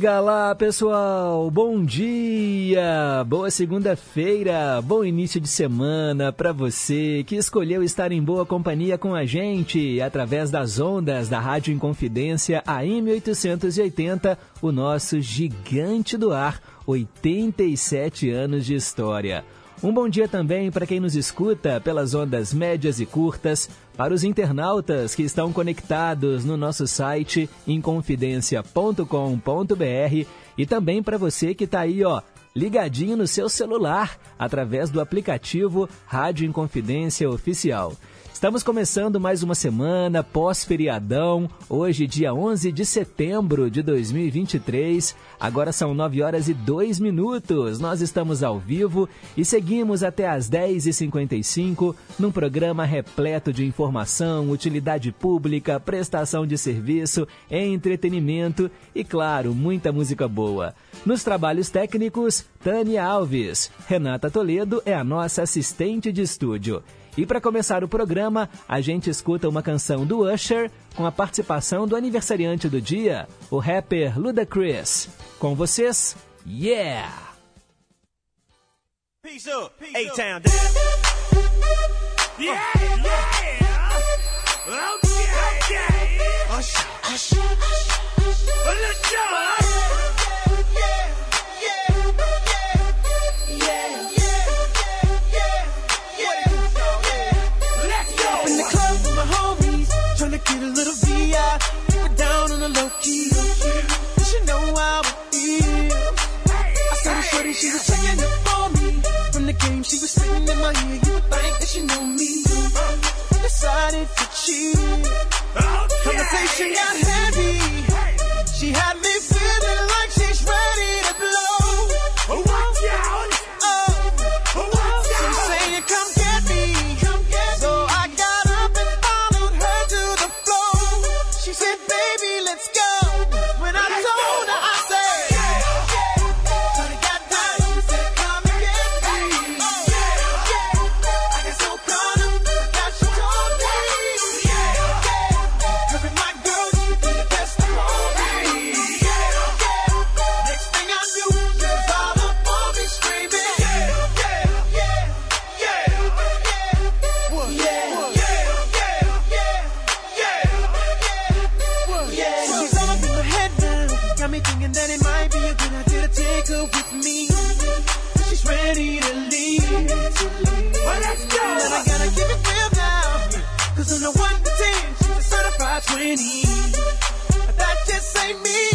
Diga lá, pessoal. Bom dia, boa segunda-feira, bom início de semana para você que escolheu estar em boa companhia com a gente através das ondas da Rádio Inconfidência AM 880, o nosso gigante do ar, 87 anos de história. Um bom dia também para quem nos escuta pelas ondas médias e curtas, para os internautas que estão conectados no nosso site inconfidencia.com.br e também para você que está aí, ó, ligadinho no seu celular através do aplicativo Rádio Inconfidência Oficial. Estamos começando mais uma semana pós-feriadão, hoje, dia 11 de setembro de 2023. Agora são 9 horas e 2 minutos. Nós estamos ao vivo e seguimos até às 10h55 num programa repleto de informação, utilidade pública, prestação de serviço, entretenimento e, claro, muita música boa. Nos trabalhos técnicos, Tânia Alves. Renata Toledo é a nossa assistente de estúdio. E para começar o programa, a gente escuta uma canção do Usher com a participação do aniversariante do dia, o rapper Ludacris. Com vocês, yeah! Peace up, A-Town. Yeah, yeah! Okay, okay! Usher, Usher, Usher. Let's go! Get a little VI, put down on the low key. You should know how I feel. I saw the shorty, she was checking up on me. From the game, she was spitting in my ear. You would think that she knew me. I Decided to cheat. Conversation got heavy. She had me on a 1 to 10, she's a certified 20. That just ain't me.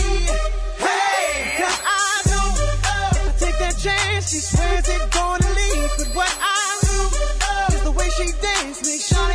Hey! Cause I know uh, oh, I take that chance, she swears it's gonna leave. But what I lose is the way she dance, make sure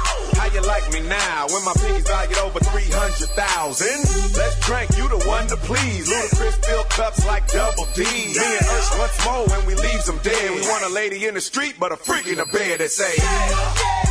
you like me now? When my pinkies valued over 300,000? Let's drink, you the one to please. Ludacris fill cups like double D. Me and us, once more when we leave them dead. We want a lady in the street, but a freak in the bed that say, yeah.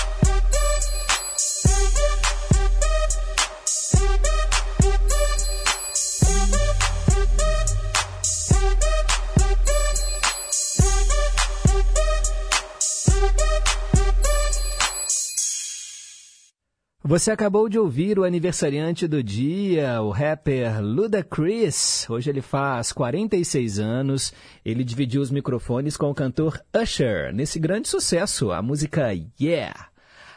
Você acabou de ouvir o aniversariante do dia, o rapper Ludacris. Hoje ele faz 46 anos. Ele dividiu os microfones com o cantor Usher nesse grande sucesso, a música Yeah.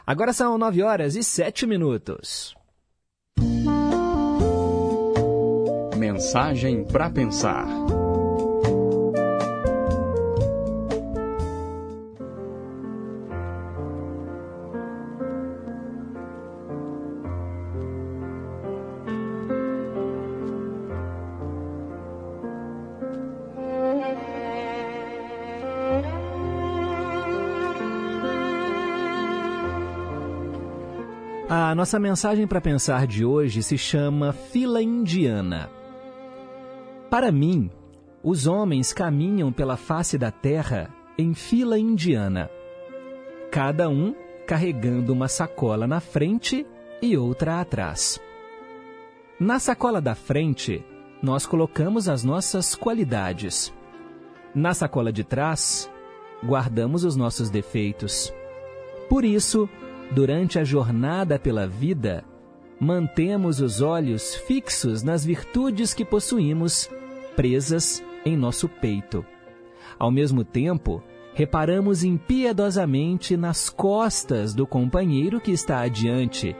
Agora são 9 horas e 7 minutos. Mensagem para pensar. A nossa mensagem para pensar de hoje se chama Fila Indiana. Para mim, os homens caminham pela face da terra em fila indiana, cada um carregando uma sacola na frente e outra atrás. Na sacola da frente, nós colocamos as nossas qualidades. Na sacola de trás, guardamos os nossos defeitos. Por isso, durante a jornada pela vida, mantemos os olhos fixos nas virtudes que possuímos, presas em nosso peito. Ao mesmo tempo, reparamos impiedosamente nas costas do companheiro que está adiante,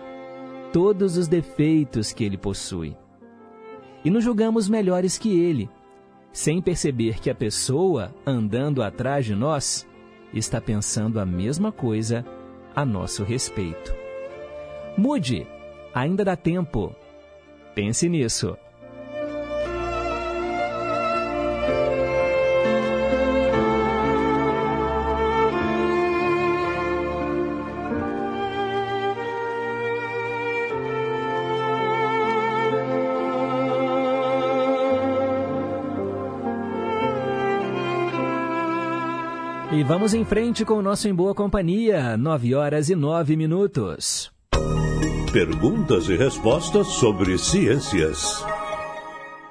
todos os defeitos que ele possui. E nos julgamos melhores que ele, sem perceber que a pessoa andando atrás de nós está pensando a mesma coisa a nosso respeito. Mude, ainda dá tempo. Pense nisso. Vamos em frente com o nosso Em Boa Companhia, 9 horas e 9 minutos. Perguntas e respostas sobre ciências.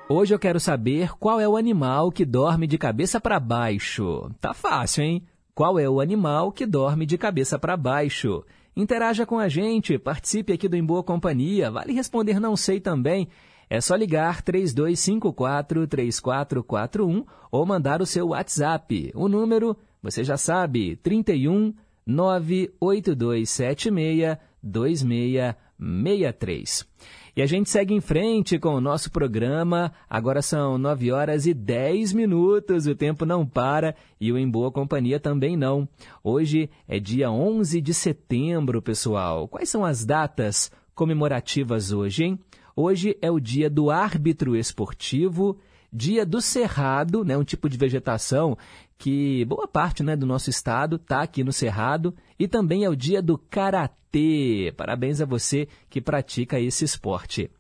Hoje eu quero saber qual é o animal que dorme de cabeça para baixo. Tá fácil, hein? Qual é o animal que dorme de cabeça para baixo? Interaja com a gente, participe aqui do Em Boa Companhia. Vale responder não sei também. É só ligar 3254-3441 ou mandar o seu WhatsApp. O número você já sabe, 31 98276 2663. E a gente segue em frente com o nosso programa. Agora são 9 horas e 10 minutos. O tempo não para e o Em Boa Companhia também não. Hoje é dia 11 de setembro, pessoal. Quais são as datas comemorativas hoje, hein? Hoje é o dia do árbitro esportivo, dia do cerrado, né, um tipo de vegetação que boa parte né, do nosso estado está aqui no Cerrado e também é o dia do Karatê. Parabéns a você que pratica esse esporte.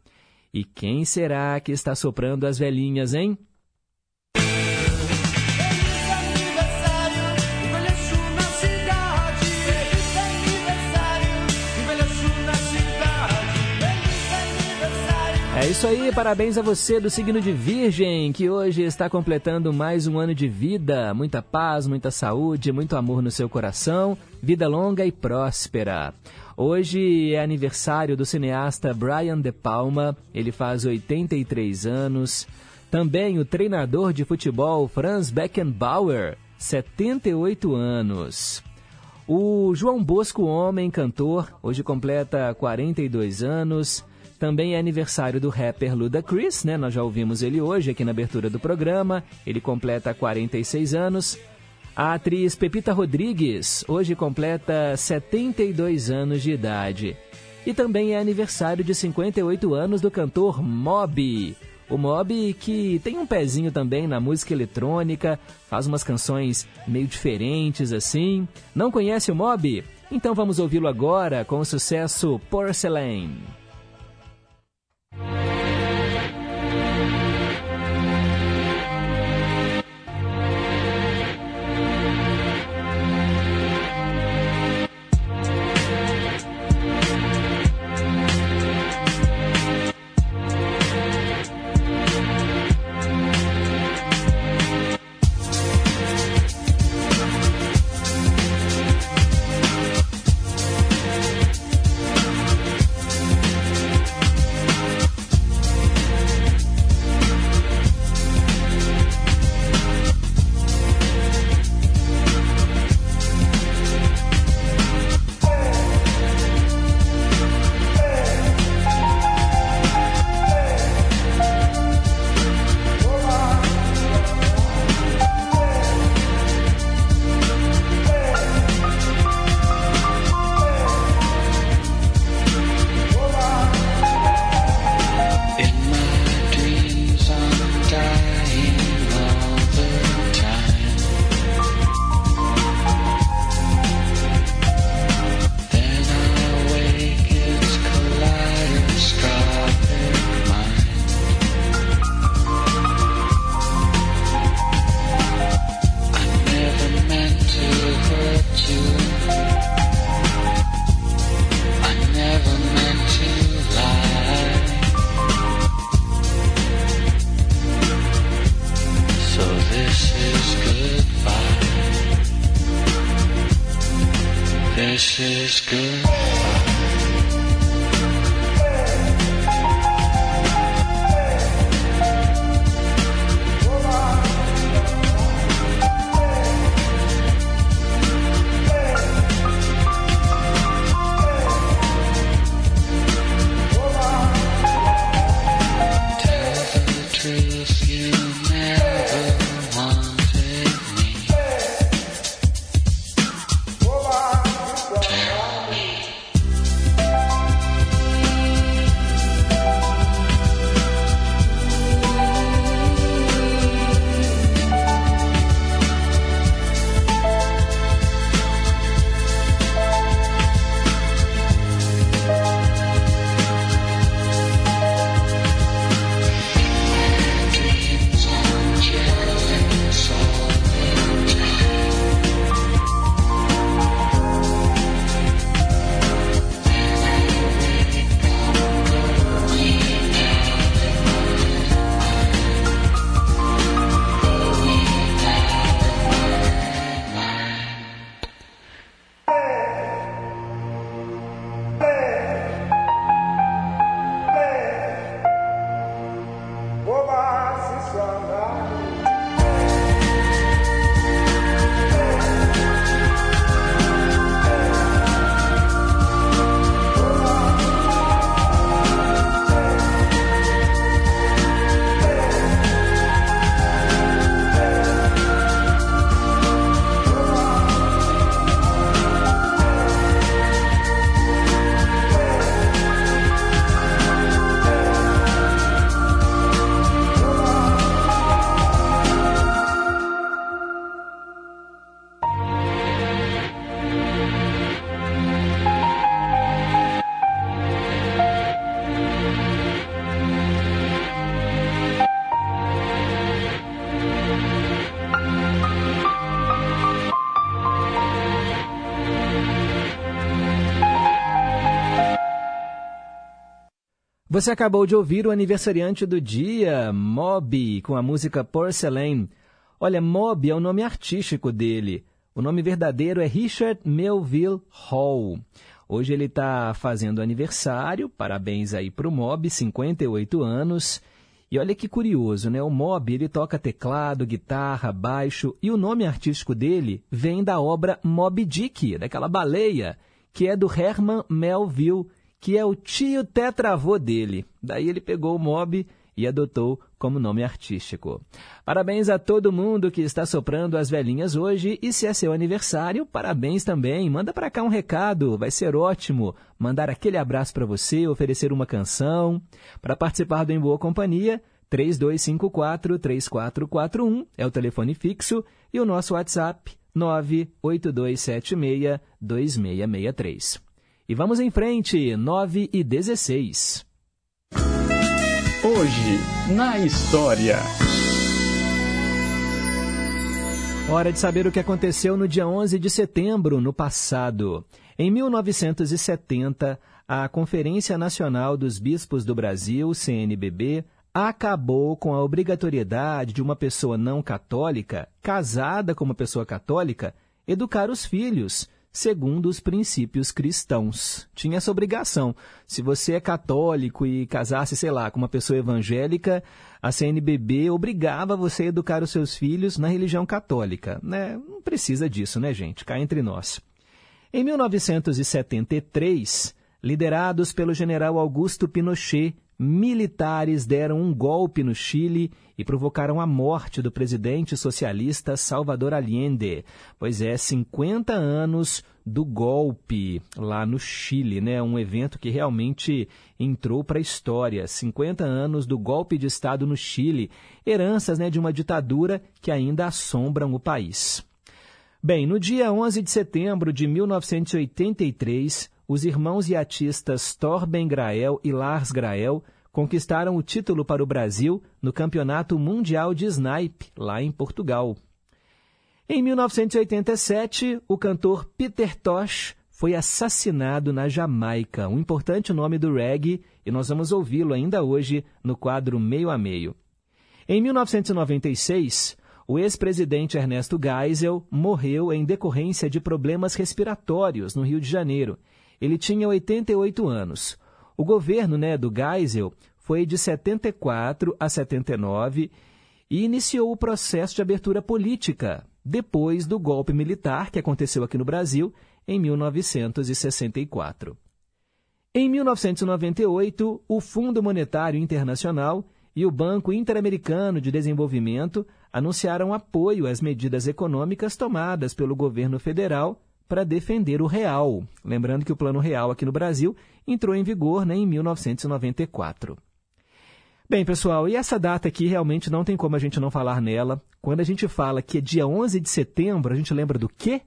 E quem será que está soprando as velhinhas, hein? Isso aí, parabéns a você do signo de Virgem, que hoje está completando mais um ano de vida. Muita paz, muita saúde, muito amor no seu coração, vida longa e próspera. Hoje é aniversário do cineasta Brian De Palma, ele faz 83 anos. Também o treinador de futebol Franz Beckenbauer, 78 anos. O João Bosco Homem, cantor, hoje completa 42 anos. Também é aniversário do rapper Ludacris, né? Nós já ouvimos ele hoje aqui na abertura do programa. Ele completa 46 anos. A atriz Pepita Rodrigues hoje completa 72 anos de idade. E também é aniversário de 58 anos do cantor Mob. O Mob que tem um pezinho também na música eletrônica, faz umas canções meio diferentes assim. Não conhece o Mob? Então vamos ouvi-lo agora com o sucesso Porcelain. Thank you. Você acabou de ouvir o aniversariante do dia, Mob, com a música Porcelain. Olha, Mob é o nome artístico dele. O nome verdadeiro é Richard Melville Hall. Hoje ele está fazendo aniversário, parabéns aí para o Mob, 58 anos. E olha que curioso, né? O Mob ele toca teclado, guitarra, baixo e o nome artístico dele vem da obra Moby Dick, daquela baleia, que é do Herman Melville que é o tio tetravô dele. Daí ele pegou o Mob e adotou como nome artístico. Parabéns a todo mundo que está soprando as velhinhas hoje e se é seu aniversário, parabéns também. Manda para cá um recado, vai ser ótimo. Mandar aquele abraço para você, oferecer uma canção. Para participar do Em Boa Companhia, 3254-3441 é o telefone fixo e o nosso WhatsApp 98276-2663. E vamos em frente, 9 e 16. Hoje, na história. Hora de saber o que aconteceu no dia 11 de setembro, no passado. Em 1970, a Conferência Nacional dos Bispos do Brasil, CNBB, acabou com a obrigatoriedade de uma pessoa não católica, casada com uma pessoa católica, educar os filhos segundo os princípios cristãos. Tinha essa obrigação. Se você é católico e casasse, sei lá, com uma pessoa evangélica, a CNBB obrigava você a educar os seus filhos na religião católica. Né? Não precisa disso, né, gente? Cá entre nós. Em 1973, liderados pelo general Augusto Pinochet, militares deram um golpe no Chile e provocaram a morte do presidente socialista Salvador Allende. Pois é, 50 anos do golpe lá no Chile, né? Um evento que realmente entrou para a história. 50 anos do golpe de Estado no Chile, heranças né, de uma ditadura que ainda assombram o país. Bem, no dia 11 de setembro de 1983, os irmãos iatistas Torben Grael e Lars Grael conquistaram o título para o Brasil no Campeonato Mundial de Snipe, lá em Portugal. Em 1987, o cantor Peter Tosh foi assassinado na Jamaica, um importante nome do reggae, e nós vamos ouvi-lo ainda hoje no quadro Meio a Meio. Em 1996, o ex-presidente Ernesto Geisel morreu em decorrência de problemas respiratórios no Rio de Janeiro ele tinha 88 anos. O governo né, do Geisel foi de 74 a 79 e iniciou o processo de abertura política depois do golpe militar que aconteceu aqui no Brasil em 1964. Em 1998, o Fundo Monetário Internacional e o Banco Interamericano de Desenvolvimento anunciaram apoio às medidas econômicas tomadas pelo governo federal para defender o real. Lembrando que o Plano Real aqui no Brasil entrou em vigor né, em 1994. Bem, pessoal, e essa data aqui realmente não tem como a gente não falar nela. Quando a gente fala que é dia 11 de setembro, a gente lembra do quê?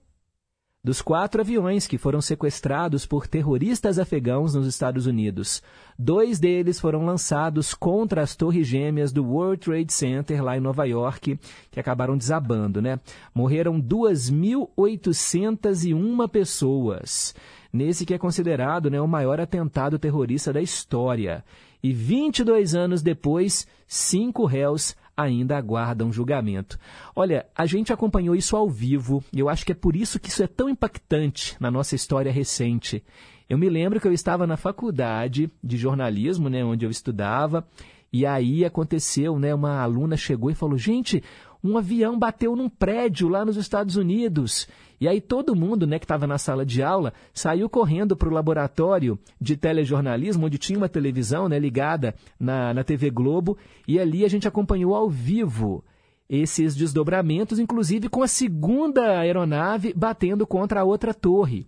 Dos quatro aviões que foram sequestrados por terroristas afegãos nos Estados Unidos. Dois deles foram lançados contra as torres gêmeas do World Trade Center, lá em Nova York, que acabaram desabando, né? Morreram 2.801 pessoas. Nesse que é considerado né, o maior atentado terrorista da história. E 22 anos depois, cinco réus ainda aguardam julgamento. Olha, a gente acompanhou isso ao vivo e eu acho que é por isso que isso é tão impactante na nossa história recente. Eu me lembro que eu estava na faculdade de jornalismo, né, onde eu estudava, e aí aconteceu, né, uma aluna chegou e falou: "Gente, um avião bateu num prédio lá nos Estados Unidos. E aí todo mundo né, que estava na sala de aula saiu correndo para o laboratório de telejornalismo, onde tinha uma televisão né, ligada na, na TV Globo, e ali a gente acompanhou ao vivo esses desdobramentos, inclusive com a segunda aeronave batendo contra a outra torre.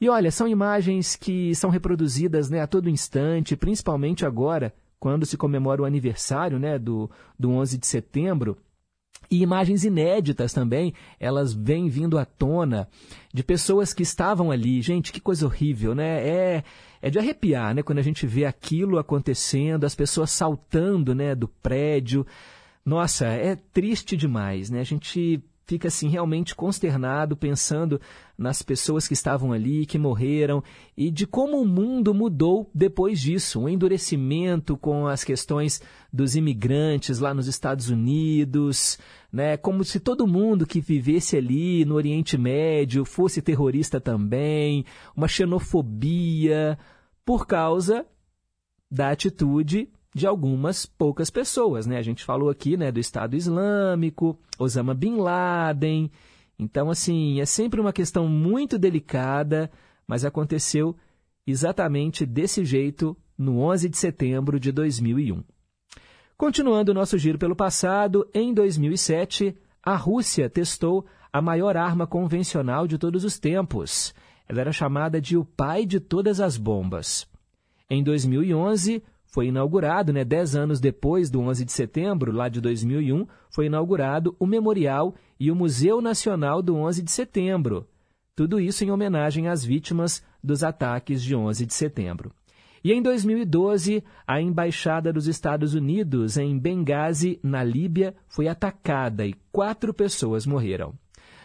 E olha, são imagens que são reproduzidas né, a todo instante, principalmente agora, quando se comemora o aniversário né, do, do 11 de setembro. E imagens inéditas também, elas vêm vindo à tona de pessoas que estavam ali. Gente, que coisa horrível, né? É, é de arrepiar, né? Quando a gente vê aquilo acontecendo, as pessoas saltando, né, do prédio. Nossa, é triste demais, né? A gente fica assim realmente consternado pensando nas pessoas que estavam ali, que morreram e de como o mundo mudou depois disso, um endurecimento com as questões dos imigrantes lá nos Estados Unidos, né, como se todo mundo que vivesse ali no Oriente Médio fosse terrorista também, uma xenofobia por causa da atitude de algumas poucas pessoas, né? A gente falou aqui, né, do Estado Islâmico, Osama bin Laden. Então, assim, é sempre uma questão muito delicada, mas aconteceu exatamente desse jeito no 11 de setembro de 2001. Continuando o nosso giro pelo passado, em 2007, a Rússia testou a maior arma convencional de todos os tempos. Ela era chamada de o pai de todas as bombas. Em 2011, foi inaugurado, né, dez anos depois do 11 de setembro, lá de 2001, foi inaugurado o Memorial e o Museu Nacional do 11 de setembro. Tudo isso em homenagem às vítimas dos ataques de 11 de setembro. E em 2012, a Embaixada dos Estados Unidos em Benghazi, na Líbia, foi atacada e quatro pessoas morreram.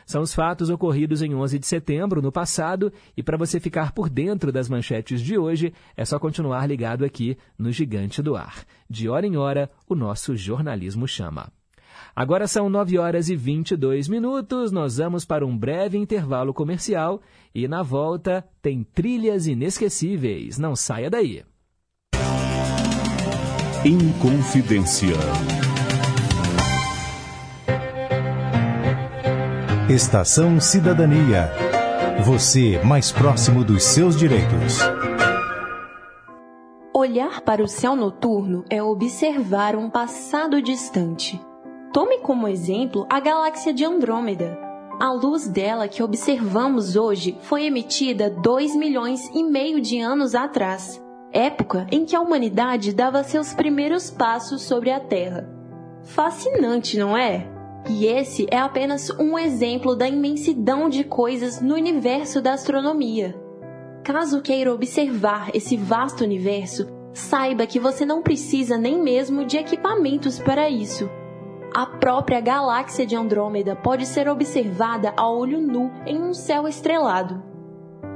São os fatos ocorridos em 11 de setembro, no passado, e para você ficar por dentro das manchetes de hoje, é só continuar ligado aqui no Gigante do Ar. De hora em hora, o nosso jornalismo chama. Agora são 9 horas e 22 minutos, nós vamos para um breve intervalo comercial e na volta tem trilhas inesquecíveis. Não saia daí. Inconfidência. Estação Cidadania. Você mais próximo dos seus direitos. Olhar para o céu noturno é observar um passado distante. Tome como exemplo a galáxia de Andrômeda. A luz dela que observamos hoje foi emitida 2 milhões e meio de anos atrás, época em que a humanidade dava seus primeiros passos sobre a Terra. Fascinante, não é? E esse é apenas um exemplo da imensidão de coisas no universo da astronomia. Caso queira observar esse vasto universo, saiba que você não precisa nem mesmo de equipamentos para isso. A própria galáxia de Andrômeda pode ser observada a olho nu em um céu estrelado.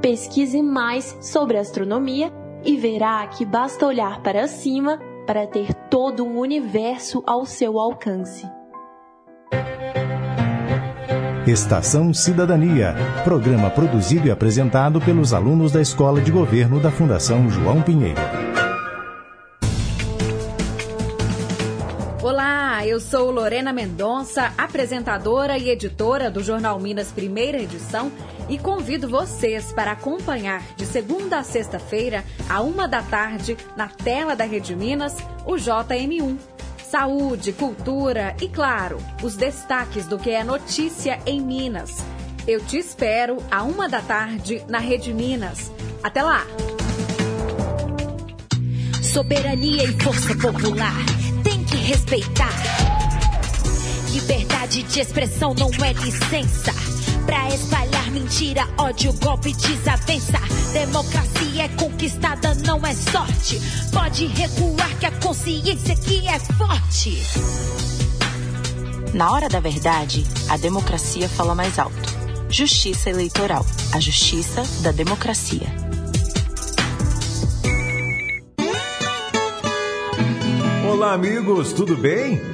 Pesquise mais sobre astronomia e verá que basta olhar para cima para ter todo um universo ao seu alcance. Estação Cidadania, programa produzido e apresentado pelos alunos da Escola de Governo da Fundação João Pinheiro. Olá, eu sou Lorena Mendonça, apresentadora e editora do Jornal Minas Primeira Edição e convido vocês para acompanhar de segunda a sexta-feira, a uma da tarde, na tela da Rede Minas, o JM1 saúde, cultura e, claro, os destaques do que é notícia em Minas. Eu te espero a uma da tarde na Rede Minas. Até lá! Soberania e força popular tem que respeitar. Liberdade de expressão não é licença pra espalhar mentira, ódio, golpe, desavença. Democracia é conquistada, não é sorte. Pode recuar que a consciência aqui é forte. Na hora da verdade, a democracia fala mais alto. Justiça Eleitoral, a justiça da democracia. Olá, amigos, tudo bem?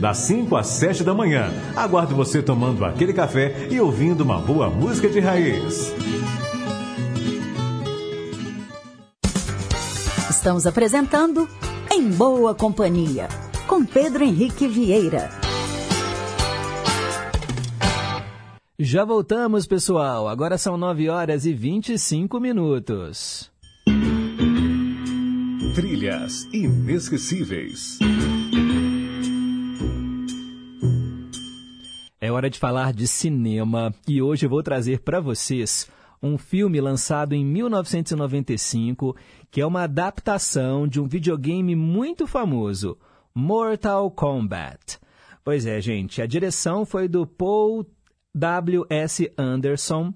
das 5 às 7 da manhã. Aguardo você tomando aquele café e ouvindo uma boa música de raiz. Estamos apresentando Em Boa Companhia, com Pedro Henrique Vieira. Já voltamos, pessoal. Agora são 9 horas e 25 minutos. Trilhas inesquecíveis. É hora de falar de cinema e hoje vou trazer para vocês um filme lançado em 1995 que é uma adaptação de um videogame muito famoso, Mortal Kombat. Pois é, gente, a direção foi do Paul W.S. Anderson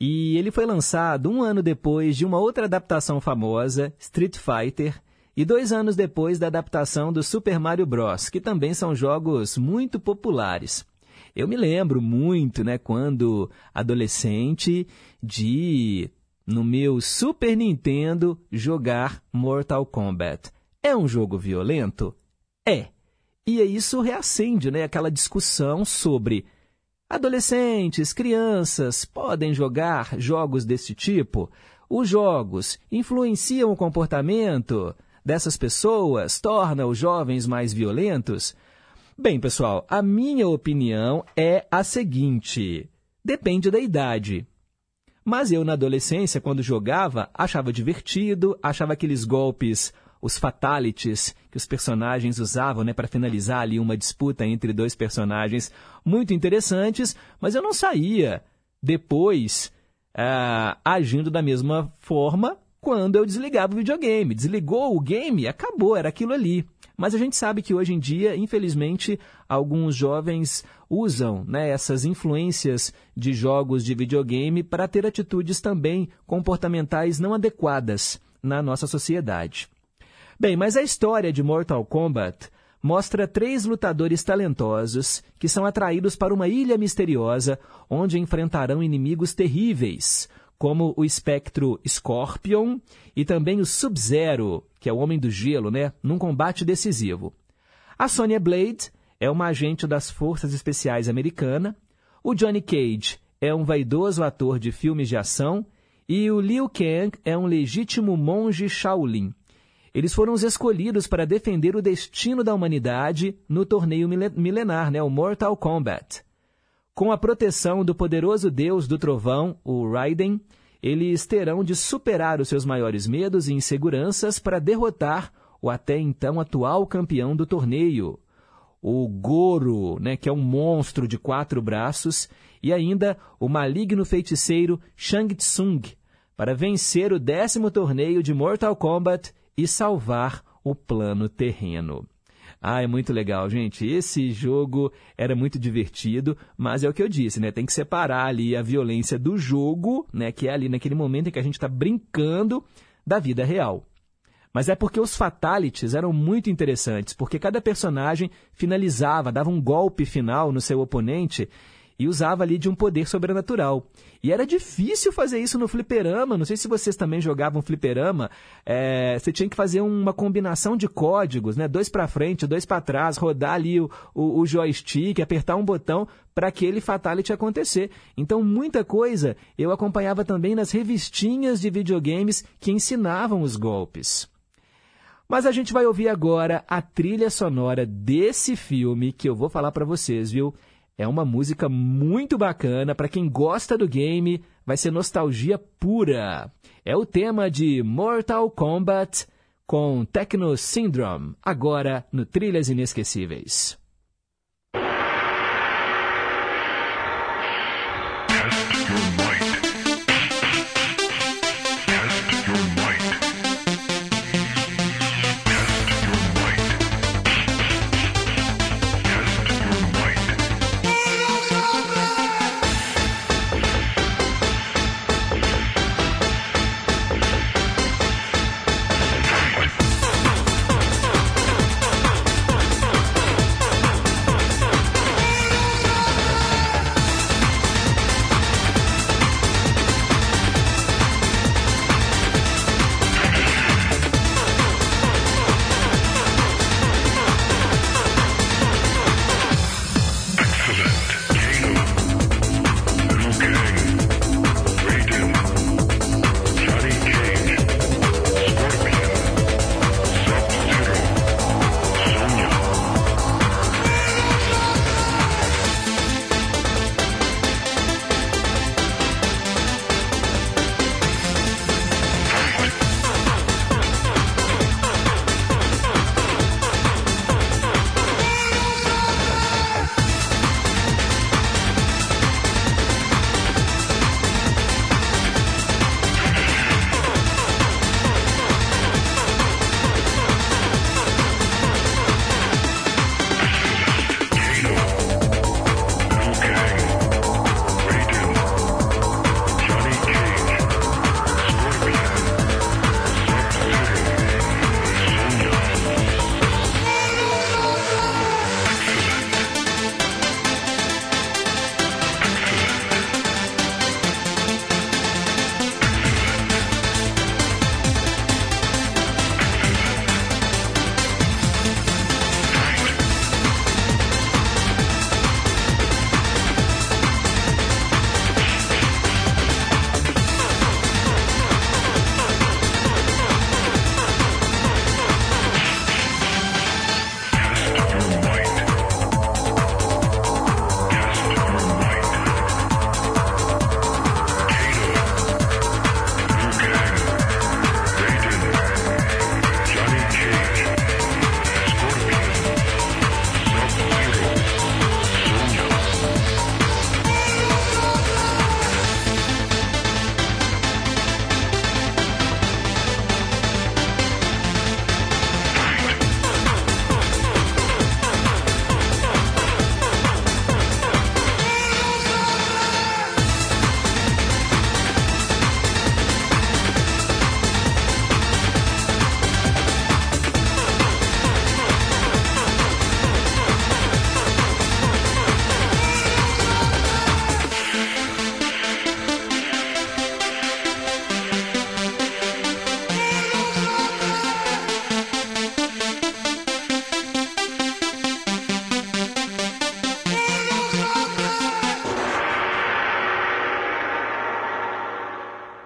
e ele foi lançado um ano depois de uma outra adaptação famosa, Street Fighter, e dois anos depois da adaptação do Super Mario Bros., que também são jogos muito populares. Eu me lembro muito, né, quando adolescente, de no meu Super Nintendo jogar Mortal Kombat. É um jogo violento? É. E isso reacende, né, aquela discussão sobre Adolescentes, crianças podem jogar jogos desse tipo? Os jogos influenciam o comportamento? dessas pessoas torna os jovens mais violentos? Bem, pessoal, a minha opinião é a seguinte: depende da idade. Mas eu, na adolescência, quando jogava, achava divertido, achava aqueles golpes, os fatalities que os personagens usavam né, para finalizar ali uma disputa entre dois personagens muito interessantes, mas eu não saía depois uh, agindo da mesma forma quando eu desligava o videogame. Desligou o game, acabou, era aquilo ali. Mas a gente sabe que hoje em dia, infelizmente, alguns jovens usam né, essas influências de jogos de videogame para ter atitudes também comportamentais não adequadas na nossa sociedade. Bem, mas a história de Mortal Kombat mostra três lutadores talentosos que são atraídos para uma ilha misteriosa onde enfrentarão inimigos terríveis, como o espectro Scorpion e também o Sub-Zero, que é o Homem do Gelo, né, num combate decisivo. A Sonya Blade é uma agente das Forças Especiais americana, o Johnny Cage é um vaidoso ator de filmes de ação e o Liu Kang é um legítimo monge Shaolin. Eles foram os escolhidos para defender o destino da humanidade no torneio milenar, né, o Mortal Kombat. Com a proteção do poderoso deus do trovão, o Raiden, eles terão de superar os seus maiores medos e inseguranças para derrotar o até então atual campeão do torneio, o Goro, né, que é um monstro de quatro braços, e ainda o maligno feiticeiro Shang Tsung, para vencer o décimo torneio de Mortal Kombat e salvar o plano terreno. Ah, é muito legal, gente. Esse jogo era muito divertido, mas é o que eu disse, né? Tem que separar ali a violência do jogo, né? Que é ali naquele momento em que a gente está brincando da vida real. Mas é porque os fatalities eram muito interessantes, porque cada personagem finalizava, dava um golpe final no seu oponente e usava ali de um poder sobrenatural. E era difícil fazer isso no fliperama. Não sei se vocês também jogavam fliperama. É, você tinha que fazer uma combinação de códigos, né? Dois para frente, dois para trás, rodar ali o, o, o joystick, apertar um botão para aquele fatality acontecer. Então, muita coisa eu acompanhava também nas revistinhas de videogames que ensinavam os golpes. Mas a gente vai ouvir agora a trilha sonora desse filme que eu vou falar para vocês, viu? É uma música muito bacana para quem gosta do game, vai ser nostalgia pura. É o tema de Mortal Kombat com Techno Syndrome, agora no Trilhas Inesquecíveis.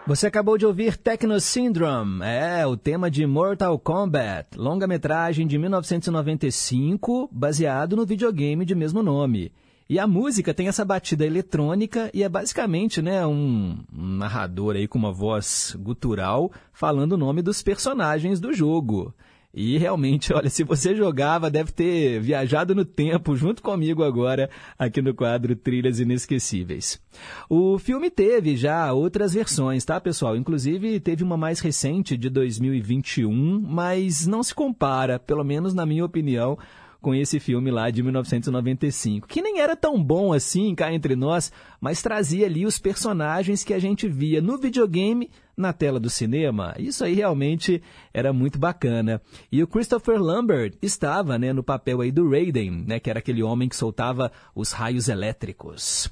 Você acabou de ouvir Techno Syndrome, é o tema de Mortal Kombat, longa-metragem de 1995, baseado no videogame de mesmo nome. E a música tem essa batida eletrônica e é basicamente né, um, narrador aí com uma voz gutural falando o nome dos personagens do jogo. E realmente, olha, se você jogava, deve ter viajado no tempo junto comigo agora, aqui no quadro Trilhas Inesquecíveis. O filme teve já outras versões, tá, pessoal? Inclusive, teve uma mais recente de 2021, mas não se compara, pelo menos na minha opinião, com esse filme lá de 1995, que nem era tão bom assim cá entre nós, mas trazia ali os personagens que a gente via no videogame na tela do cinema. Isso aí realmente era muito bacana. E o Christopher Lambert estava né, no papel aí do Raiden, né, que era aquele homem que soltava os raios elétricos.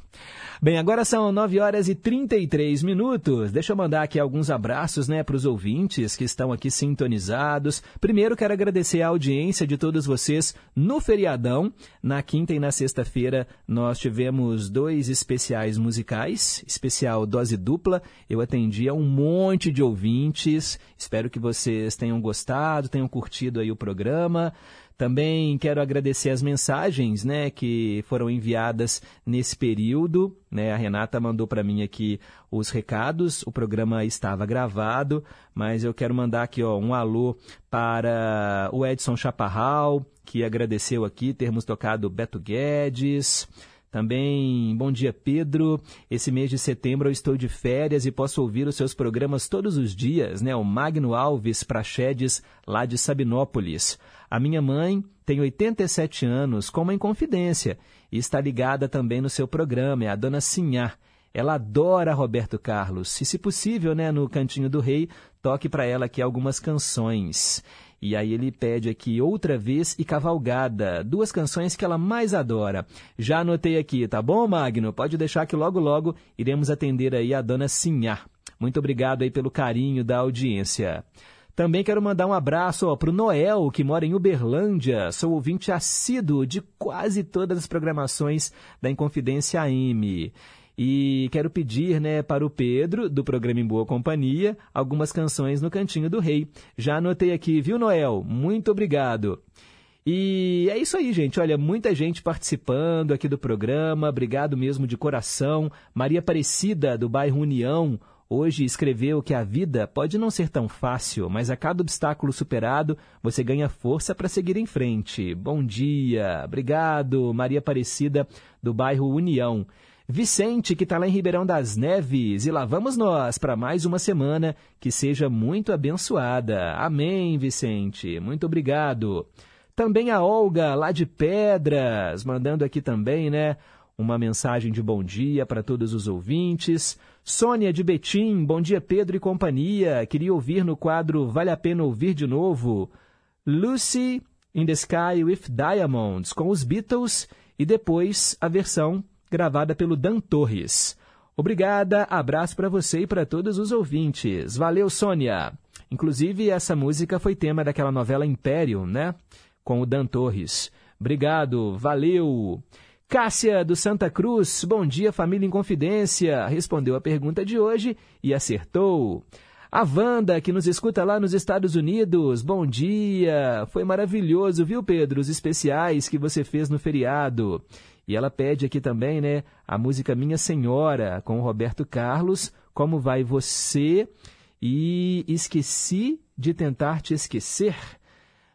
Bem, agora são 9 horas e 33 minutos. Deixa eu mandar aqui alguns abraços né, para os ouvintes que estão aqui sintonizados. Primeiro, quero agradecer a audiência de todos vocês no feriadão. Na quinta e na sexta-feira, nós tivemos dois especiais musicais, especial dose dupla. Eu atendi a um monte de ouvintes. Espero que vocês tenham gostado, tenham curtido aí o programa. Também quero agradecer as mensagens né, que foram enviadas nesse período. Né? A Renata mandou para mim aqui os recados. O programa estava gravado, mas eu quero mandar aqui ó, um alô para o Edson Chaparral, que agradeceu aqui termos tocado Beto Guedes. Também, bom dia, Pedro. Esse mês de setembro eu estou de férias e posso ouvir os seus programas todos os dias, né? O Magno Alves Prachedes, lá de Sabinópolis. A minha mãe tem 87 anos, como em confidência, e está ligada também no seu programa, é a dona Sinhá. Ela adora Roberto Carlos. E, se possível, né, no Cantinho do Rei, toque para ela aqui algumas canções. E aí ele pede aqui Outra Vez e Cavalgada, duas canções que ela mais adora. Já anotei aqui, tá bom, Magno? Pode deixar que logo logo iremos atender aí a dona Sinhá. Muito obrigado aí pelo carinho da audiência. Também quero mandar um abraço para o Noel, que mora em Uberlândia. Sou ouvinte assíduo de quase todas as programações da Inconfidência AM. E quero pedir né, para o Pedro, do programa Em Boa Companhia, algumas canções no Cantinho do Rei. Já anotei aqui, viu, Noel? Muito obrigado. E é isso aí, gente. Olha, muita gente participando aqui do programa. Obrigado mesmo de coração. Maria Aparecida, do bairro União. Hoje escreveu que a vida pode não ser tão fácil, mas a cada obstáculo superado, você ganha força para seguir em frente. Bom dia. Obrigado, Maria Aparecida, do bairro União. Vicente, que está lá em Ribeirão das Neves, e lá vamos nós para mais uma semana que seja muito abençoada. Amém, Vicente. Muito obrigado. Também a Olga, lá de Pedras, mandando aqui também, né? Uma mensagem de bom dia para todos os ouvintes. Sônia de Betim, bom dia Pedro e companhia. Queria ouvir no quadro Vale a Pena Ouvir de Novo. Lucy in the Sky with Diamonds, com os Beatles, e depois a versão gravada pelo Dan Torres. Obrigada, abraço para você e para todos os ouvintes. Valeu, Sônia! Inclusive, essa música foi tema daquela novela Império, né? Com o Dan Torres. Obrigado, valeu! Cássia do Santa Cruz, bom dia família em confidência, respondeu a pergunta de hoje e acertou. A Wanda, que nos escuta lá nos Estados Unidos, bom dia, foi maravilhoso, viu Pedro, os especiais que você fez no feriado. E ela pede aqui também, né, a música Minha Senhora, com Roberto Carlos, Como Vai Você e Esqueci de Tentar Te Esquecer.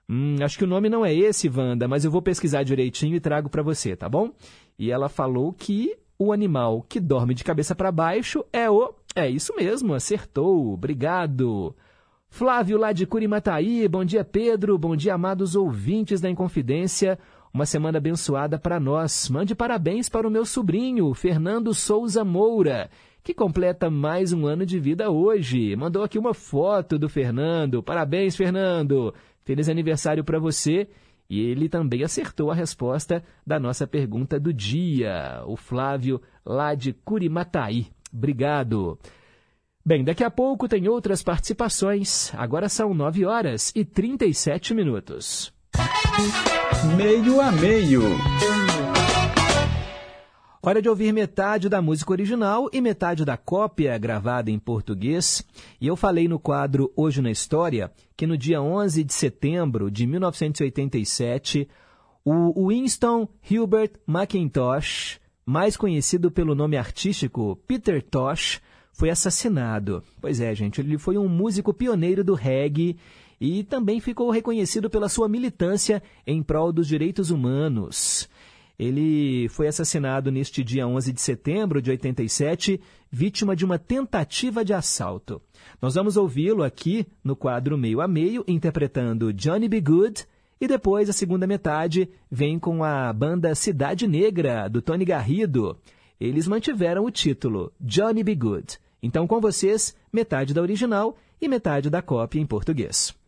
Hum, acho que o nome não é esse, Wanda, mas eu vou pesquisar direitinho e trago para você, tá bom? E ela falou que o animal que dorme de cabeça para baixo é o. É isso mesmo, acertou. Obrigado. Flávio lá de Curimataí, bom dia Pedro, bom dia amados ouvintes da Inconfidência. Uma semana abençoada para nós. Mande parabéns para o meu sobrinho, Fernando Souza Moura, que completa mais um ano de vida hoje. Mandou aqui uma foto do Fernando. Parabéns, Fernando. Feliz aniversário para você. E ele também acertou a resposta da nossa pergunta do dia, o Flávio, lá de Curimataí. Obrigado. Bem, daqui a pouco tem outras participações. Agora são 9 horas e 37 minutos. Meio a meio. Hora de ouvir metade da música original e metade da cópia gravada em português. E eu falei no quadro Hoje na História que no dia 11 de setembro de 1987, o Winston Hubert McIntosh, mais conhecido pelo nome artístico Peter Tosh, foi assassinado. Pois é, gente, ele foi um músico pioneiro do reggae e também ficou reconhecido pela sua militância em prol dos direitos humanos. Ele foi assassinado neste dia 11 de setembro de 87, vítima de uma tentativa de assalto. Nós vamos ouvi-lo aqui no quadro Meio a Meio, interpretando Johnny B. Good, e depois a segunda metade vem com a banda Cidade Negra, do Tony Garrido. Eles mantiveram o título Johnny B. Good. Então, com vocês, metade da original e metade da cópia em português.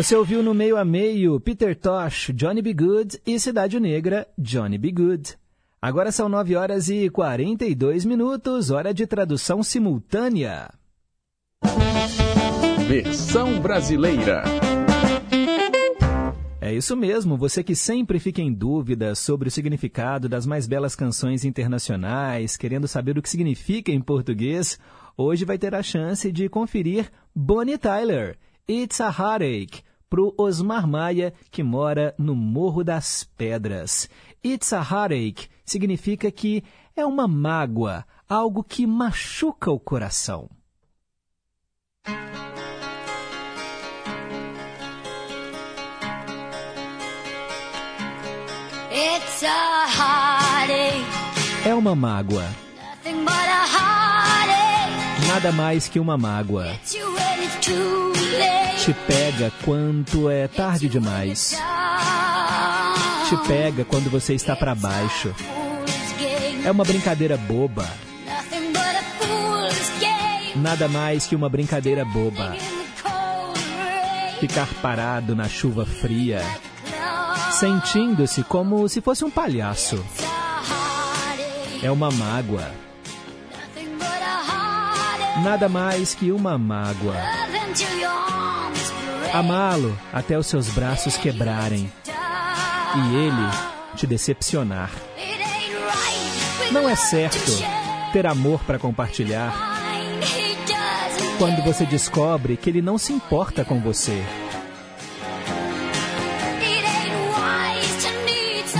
Você ouviu no meio a meio Peter Tosh, Johnny B. Good e Cidade Negra, Johnny B. Good. Agora são 9 horas e 42 minutos, hora de tradução simultânea. Versão brasileira. É isso mesmo, você que sempre fica em dúvida sobre o significado das mais belas canções internacionais, querendo saber o que significa em português, hoje vai ter a chance de conferir Bonnie Tyler It's a Heartache, para o Osmar Maia, que mora no Morro das Pedras. It's a Heartache significa que é uma mágoa, algo que machuca o coração. It's a heartache. É uma mágoa. Nada mais que uma mágoa. Te pega quanto é tarde demais. Te pega quando você está para baixo. É uma brincadeira boba. Nada mais que uma brincadeira boba. Ficar parado na chuva fria, sentindo-se como se fosse um palhaço. É uma mágoa. Nada mais que uma mágoa. Amá-lo até os seus braços quebrarem e ele te decepcionar. Não é certo ter amor para compartilhar quando você descobre que ele não se importa com você.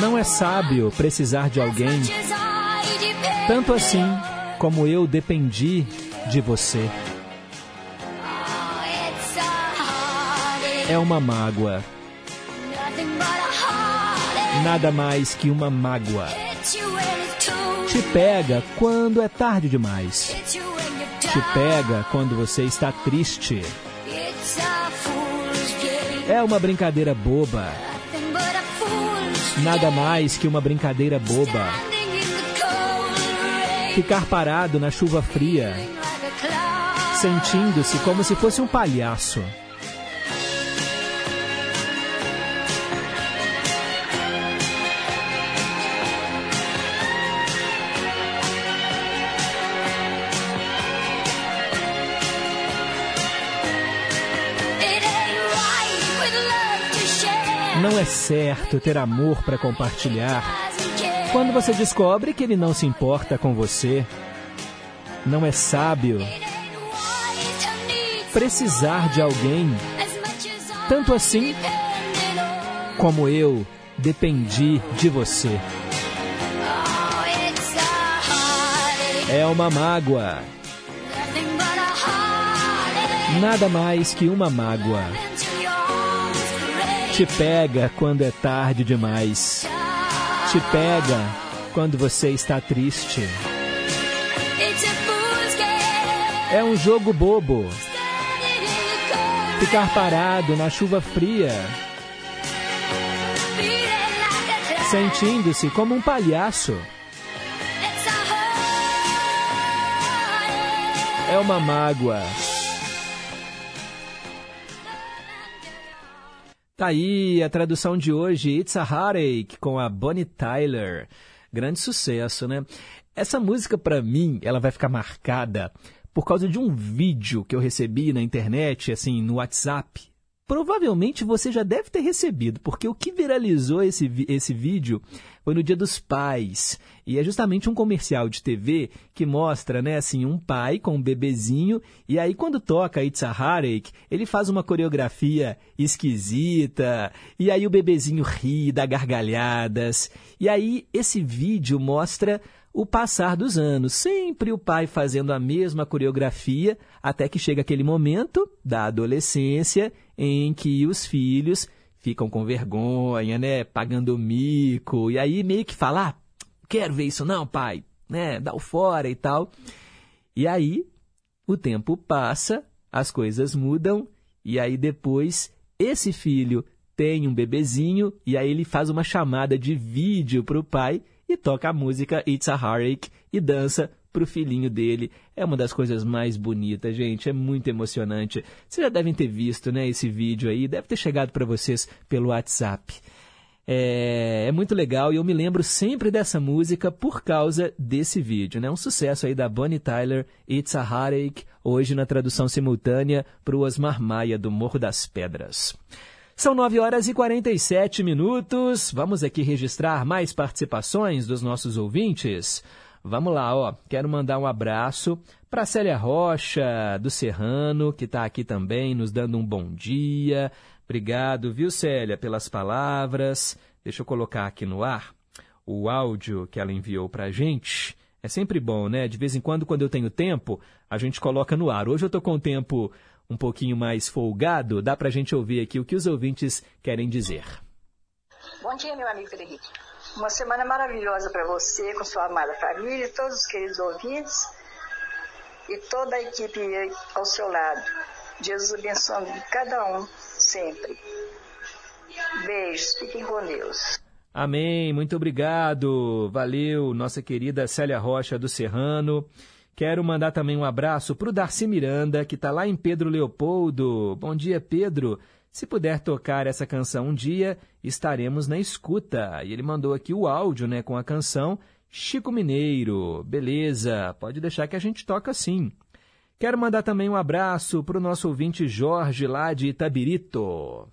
Não é sábio precisar de alguém tanto assim como eu dependi de você. É uma mágoa, nada mais que uma mágoa. Te pega quando é tarde demais. Te pega quando você está triste. É uma brincadeira boba, nada mais que uma brincadeira boba. Ficar parado na chuva fria. Sentindo-se como se fosse um palhaço. Não é certo ter amor para compartilhar quando você descobre que ele não se importa com você. Não é sábio precisar de alguém tanto assim como eu dependi de você. É uma mágoa, nada mais que uma mágoa. Te pega quando é tarde demais. Te pega quando você está triste. É um jogo bobo. Ficar parado na chuva fria, sentindo-se como um palhaço. É uma mágoa. Tá aí a tradução de hoje, It's a Heartache, com a Bonnie Tyler. Grande sucesso, né? Essa música, pra mim, ela vai ficar marcada por causa de um vídeo que eu recebi na internet, assim, no WhatsApp. Provavelmente você já deve ter recebido, porque o que viralizou esse, esse vídeo foi no Dia dos Pais. E é justamente um comercial de TV que mostra, né, assim, um pai com um bebezinho, e aí quando toca It's a Heartache, ele faz uma coreografia esquisita, e aí o bebezinho ri, dá gargalhadas. E aí esse vídeo mostra o passar dos anos, sempre o pai fazendo a mesma coreografia, até que chega aquele momento da adolescência em que os filhos ficam com vergonha, né, pagando mico, e aí meio que fala, ah, quero ver isso não, pai, né, dá o fora e tal. E aí o tempo passa, as coisas mudam, e aí depois esse filho tem um bebezinho, e aí ele faz uma chamada de vídeo para o pai e toca a música It's a Heartache e dança pro filhinho dele. É uma das coisas mais bonitas, gente. É muito emocionante. Vocês já devem ter visto, né, esse vídeo aí. Deve ter chegado para vocês pelo WhatsApp. É, é, muito legal e eu me lembro sempre dessa música por causa desse vídeo, né? Um sucesso aí da Bonnie Tyler, It's a Heartache, hoje na tradução simultânea para o Osmar Maia do Morro das Pedras. São 9 horas e 47 minutos. Vamos aqui registrar mais participações dos nossos ouvintes. Vamos lá, ó. Quero mandar um abraço para Célia Rocha, do Serrano, que está aqui também, nos dando um bom dia. Obrigado, viu, Célia, pelas palavras. Deixa eu colocar aqui no ar o áudio que ela enviou para a gente. É sempre bom, né? De vez em quando, quando eu tenho tempo, a gente coloca no ar. Hoje eu estou com o tempo um pouquinho mais folgado, dá para a gente ouvir aqui o que os ouvintes querem dizer. Bom dia, meu amigo Frederico. Uma semana maravilhosa para você, com sua amada família, todos os queridos ouvintes e toda a equipe ao seu lado. Jesus abençoe cada um sempre. Beijos, fiquem com Deus. Amém, muito obrigado. Valeu, nossa querida Célia Rocha do Serrano. Quero mandar também um abraço para o Darcy Miranda, que está lá em Pedro Leopoldo. Bom dia, Pedro. Se puder tocar essa canção um dia, estaremos na escuta. E ele mandou aqui o áudio né, com a canção Chico Mineiro. Beleza, pode deixar que a gente toca sim. Quero mandar também um abraço para o nosso ouvinte Jorge, lá de Itabirito.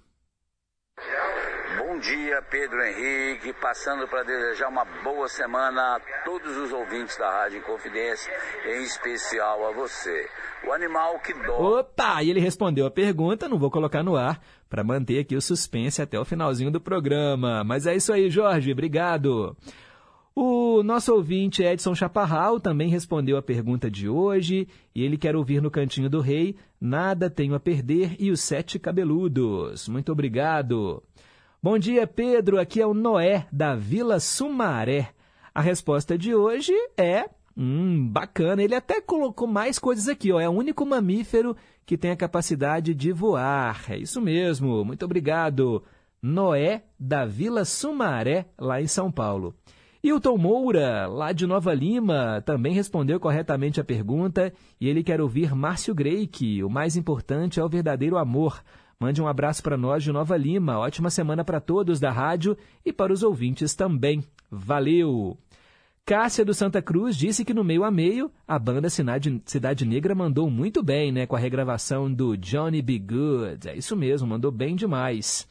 Bom dia, Pedro Henrique. Passando para desejar uma boa semana a todos os ouvintes da Rádio Confidência, em especial a você. O animal que dói. Opa! E ele respondeu a pergunta, não vou colocar no ar, para manter aqui o suspense até o finalzinho do programa. Mas é isso aí, Jorge. Obrigado. O nosso ouvinte Edson Chaparral também respondeu a pergunta de hoje e ele quer ouvir no Cantinho do Rei Nada Tenho a Perder e os Sete Cabeludos. Muito obrigado. Bom dia, Pedro. Aqui é o Noé, da Vila Sumaré. A resposta de hoje é. Hum, bacana. Ele até colocou mais coisas aqui, ó. É o único mamífero que tem a capacidade de voar. É isso mesmo. Muito obrigado. Noé, da Vila Sumaré, lá em São Paulo. Hilton Moura, lá de Nova Lima, também respondeu corretamente a pergunta e ele quer ouvir Márcio Greik. O mais importante é o verdadeiro amor. Mande um abraço para nós de Nova Lima. Ótima semana para todos da rádio e para os ouvintes também. Valeu! Cássia do Santa Cruz disse que no meio a meio a banda Cidade, Negra mandou muito bem, né, com a regravação do Johnny B. Good. É isso mesmo, mandou bem demais.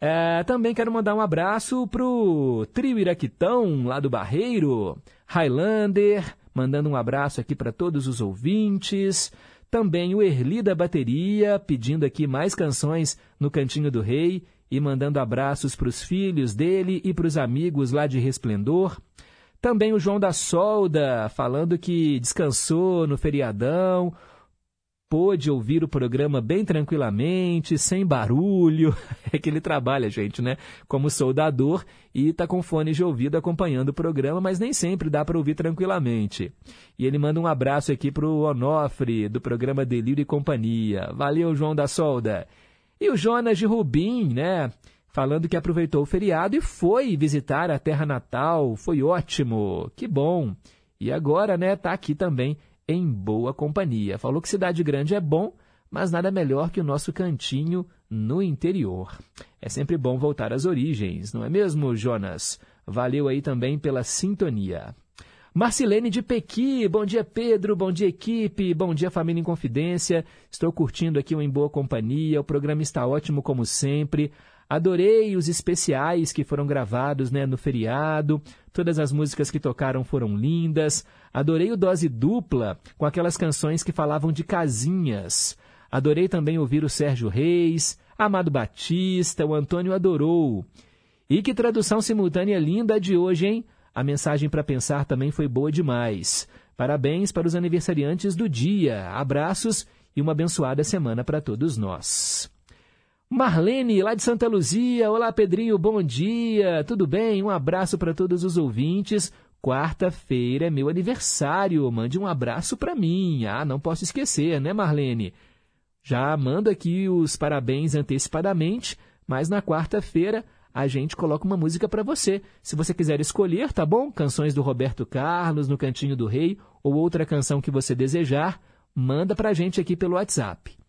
É, também quero mandar um abraço pro trio Iraquitão, lá do Barreiro, Highlander, mandando um abraço aqui para todos os ouvintes. Também o Erli da Bateria, pedindo aqui mais canções no Cantinho do Rei e mandando abraços para os filhos dele e para os amigos lá de Resplendor. Também o João da Solda, falando que descansou no feriadão, pôde ouvir o programa bem tranquilamente, sem barulho. É que ele trabalha, gente, né? Como soldador e está com fone de ouvido acompanhando o programa, mas nem sempre dá para ouvir tranquilamente. E ele manda um abraço aqui para o Onofre, do programa Delírio e Companhia. Valeu, João da Solda. E o Jonas de Rubim, né? Falando que aproveitou o feriado e foi visitar a terra natal. Foi ótimo. Que bom. E agora, né, tá aqui também em boa companhia. Falou que cidade grande é bom, mas nada melhor que o nosso cantinho no interior. É sempre bom voltar às origens, não é mesmo, Jonas? Valeu aí também pela sintonia. Marcilene de Pequi, bom dia Pedro, bom dia equipe, bom dia família em confidência. Estou curtindo aqui o Em Boa Companhia, o programa está ótimo como sempre. Adorei os especiais que foram gravados né, no feriado, todas as músicas que tocaram foram lindas. Adorei o Dose Dupla, com aquelas canções que falavam de casinhas. Adorei também ouvir o Sérgio Reis, Amado Batista, o Antônio adorou. E que tradução simultânea linda de hoje, hein? A mensagem para pensar também foi boa demais. Parabéns para os aniversariantes do dia. Abraços e uma abençoada semana para todos nós. Marlene, lá de Santa Luzia. Olá, Pedrinho, bom dia. Tudo bem? Um abraço para todos os ouvintes. Quarta-feira é meu aniversário. Mande um abraço para mim. Ah, não posso esquecer, né, Marlene? Já mando aqui os parabéns antecipadamente, mas na quarta-feira a gente coloca uma música para você. Se você quiser escolher, tá bom? Canções do Roberto Carlos, no Cantinho do Rei, ou outra canção que você desejar, manda para a gente aqui pelo WhatsApp.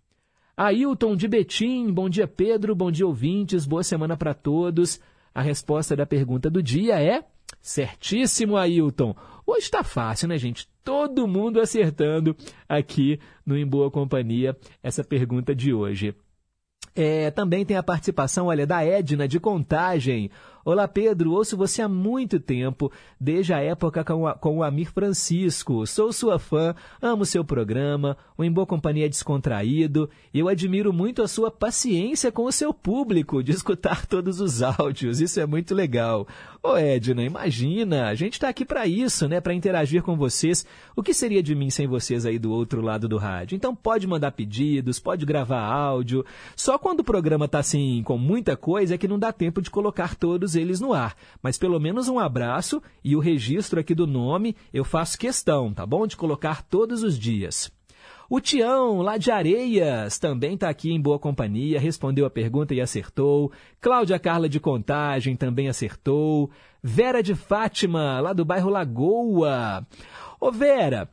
Ailton de Betim, bom dia Pedro, bom dia ouvintes, boa semana para todos. A resposta da pergunta do dia é certíssimo, Ailton. Hoje está fácil, né, gente? Todo mundo acertando aqui no Em Boa Companhia essa pergunta de hoje. É, também tem a participação, olha, da Edna de Contagem. Olá, Pedro. Ouço você há muito tempo, desde a época com, a, com o Amir Francisco. Sou sua fã, amo seu programa, o Em Boa Companhia é descontraído. E eu admiro muito a sua paciência com o seu público de escutar todos os áudios. Isso é muito legal. Ô, Edna, imagina, a gente está aqui para isso, né? Para interagir com vocês. O que seria de mim sem vocês aí do outro lado do rádio? Então pode mandar pedidos, pode gravar áudio. Só quando o programa está assim com muita coisa é que não dá tempo de colocar todos todos eles no ar. Mas pelo menos um abraço e o registro aqui do nome eu faço questão, tá bom? De colocar todos os dias. O Tião, lá de Areias, também está aqui em boa companhia, respondeu a pergunta e acertou. Cláudia Carla de Contagem também acertou. Vera de Fátima, lá do bairro Lagoa. Ô Vera,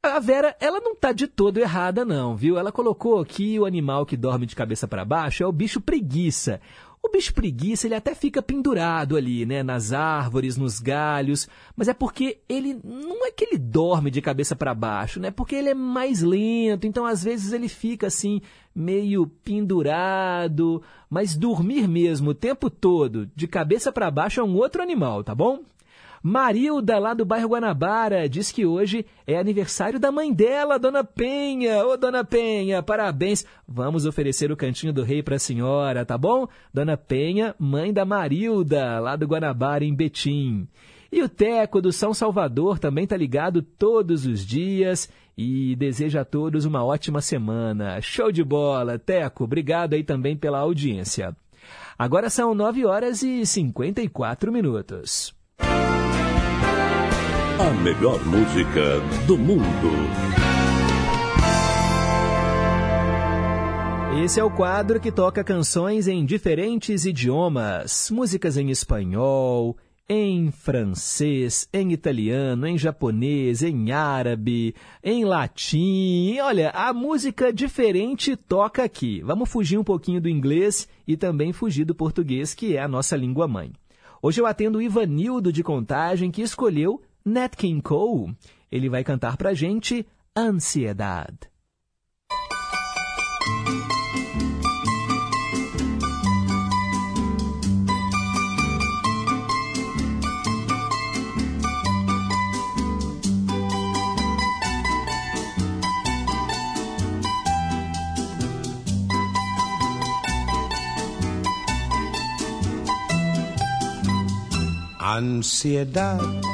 a Vera, ela não está de todo errada não, viu? Ela colocou aqui o animal que dorme de cabeça para baixo é o bicho preguiça. O bicho preguiça, ele até fica pendurado ali, né, nas árvores, nos galhos, mas é porque ele não é que ele dorme de cabeça para baixo, né? Porque ele é mais lento, então às vezes ele fica assim meio pendurado, mas dormir mesmo o tempo todo de cabeça para baixo é um outro animal, tá bom? Marilda, lá do bairro Guanabara, diz que hoje é aniversário da mãe dela, Dona Penha. Ô, Dona Penha, parabéns. Vamos oferecer o Cantinho do Rei para a senhora, tá bom? Dona Penha, mãe da Marilda, lá do Guanabara, em Betim. E o Teco do São Salvador também tá ligado todos os dias e deseja a todos uma ótima semana. Show de bola, Teco. Obrigado aí também pela audiência. Agora são 9 horas e 54 minutos. A melhor música do mundo. Esse é o quadro que toca canções em diferentes idiomas, músicas em espanhol, em francês, em italiano, em japonês, em árabe, em latim. Olha, a música diferente toca aqui. Vamos fugir um pouquinho do inglês e também fugir do português, que é a nossa língua mãe. Hoje eu atendo o Ivanildo de Contagem, que escolheu Nat King Cole. Ele vai cantar pra gente Ansiedade. Ansiedade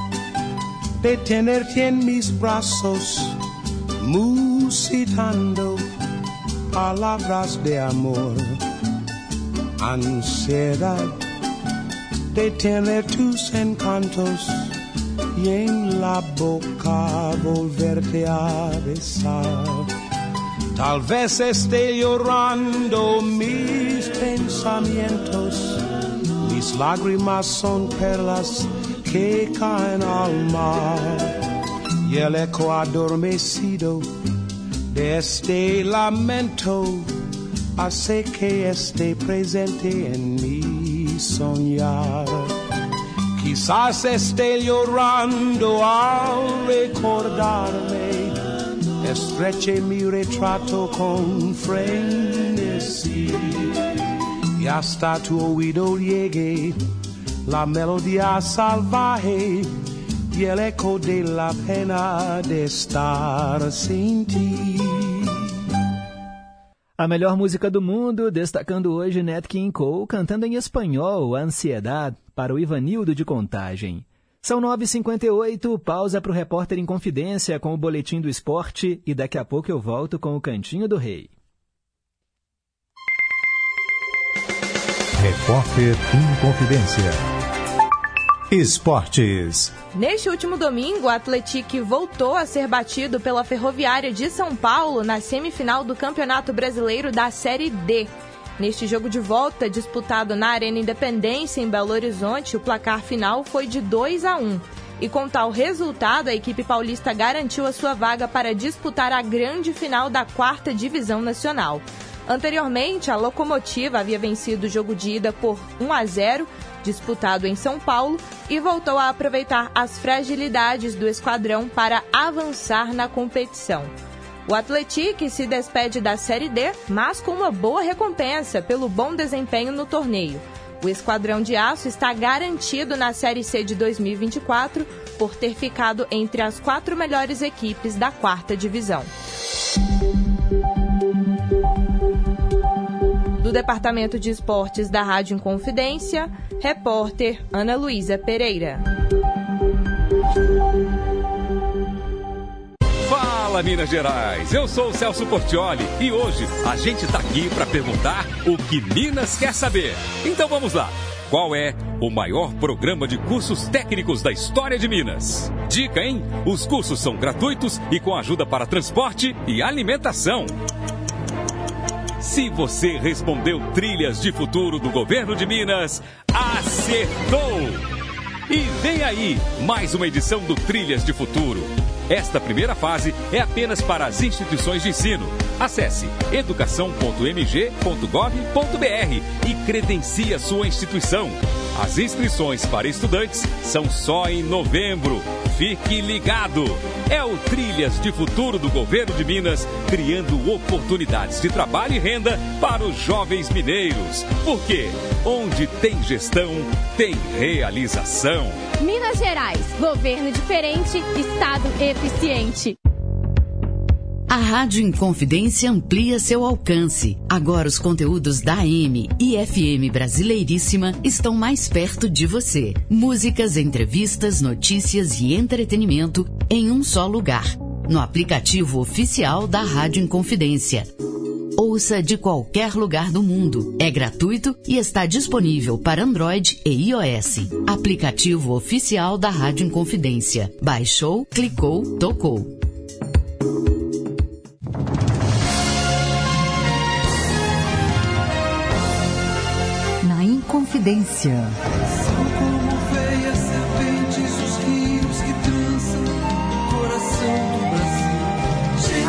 de tenerte en mis brazos, musitando palabras de amor. Ansiedad de tener tus encantos y en la boca volverte a besar. Tal vez esté llorando mis pensamientos, mis lágrimas son perlas que caen al mar y el eco adormecido de este lamento hace que esté presente en mi soñar. Quizás esté llorando al recordarme, estreche mi retrato con frenesí. Y hasta tu oído llegue la melodía salvaje y el eco de la pena de estar sin ti. A melhor música do mundo, destacando hoje Nat King Cole cantando em espanhol Ansiedade para o Ivanildo de Contagem. São 9h58, pausa para o repórter em confidência com o Boletim do Esporte e daqui a pouco eu volto com o Cantinho do Rei. Repórter em confidência. Esportes. Neste último domingo, o Atlético voltou a ser batido pela Ferroviária de São Paulo na semifinal do Campeonato Brasileiro da Série D. Neste jogo de volta, disputado na Arena Independência, em Belo Horizonte, o placar final foi de 2 a 1. E com tal resultado, a equipe paulista garantiu a sua vaga para disputar a grande final da quarta divisão nacional. Anteriormente, a Locomotiva havia vencido o jogo de ida por 1 a 0, disputado em São Paulo, e voltou a aproveitar as fragilidades do esquadrão para avançar na competição. O Atlético se despede da Série D, mas com uma boa recompensa pelo bom desempenho no torneio. O Esquadrão de Aço está garantido na Série C de 2024 por ter ficado entre as quatro melhores equipes da quarta divisão. Do Departamento de Esportes da Rádio Inconfidência, repórter Ana Luísa Pereira. Fala Minas Gerais, eu sou o Celso Portioli e hoje a gente está aqui para perguntar o que Minas quer saber. Então vamos lá. Qual é o maior programa de cursos técnicos da história de Minas? Dica, hein? Os cursos são gratuitos e com ajuda para transporte e alimentação. Se você respondeu Trilhas de Futuro do Governo de Minas, acertou! E vem aí mais uma edição do Trilhas de Futuro. Esta primeira fase é apenas para as instituições de ensino. Acesse educação.mg.gov.br e credencie a sua instituição. As inscrições para estudantes são só em novembro. Fique ligado! É o Trilhas de Futuro do Governo de Minas, criando oportunidades de trabalho e renda para os jovens mineiros. Porque onde tem gestão, tem realização. Minas Gerais, governo diferente, Estado eficiente. A Rádio Inconfidência amplia seu alcance. Agora os conteúdos da AM e FM Brasileiríssima estão mais perto de você. Músicas, entrevistas, notícias e entretenimento em um só lugar. No aplicativo oficial da Rádio Inconfidência. Ouça de qualquer lugar do mundo. É gratuito e está disponível para Android e iOS. Aplicativo oficial da Rádio Inconfidência. Baixou, clicou, tocou. Na Inconfidência.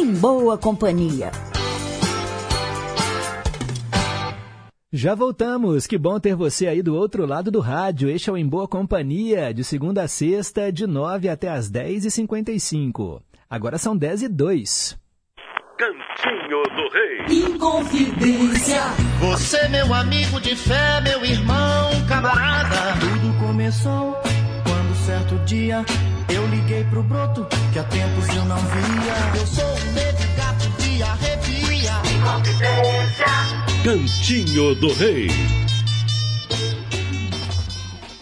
Em Boa Companhia. Já voltamos. Que bom ter você aí do outro lado do rádio. Este é o Em Boa Companhia, de segunda a sexta, de 9 até as 10h55. Agora são 10 e 2. Cantinho do Rei. Inconfidência. Você, meu amigo de fé, meu irmão, camarada. Tudo começou certo dia eu liguei pro broto que há tempos eu não via. Eu sou o medo gato de arrepia. Cantinho do Rei.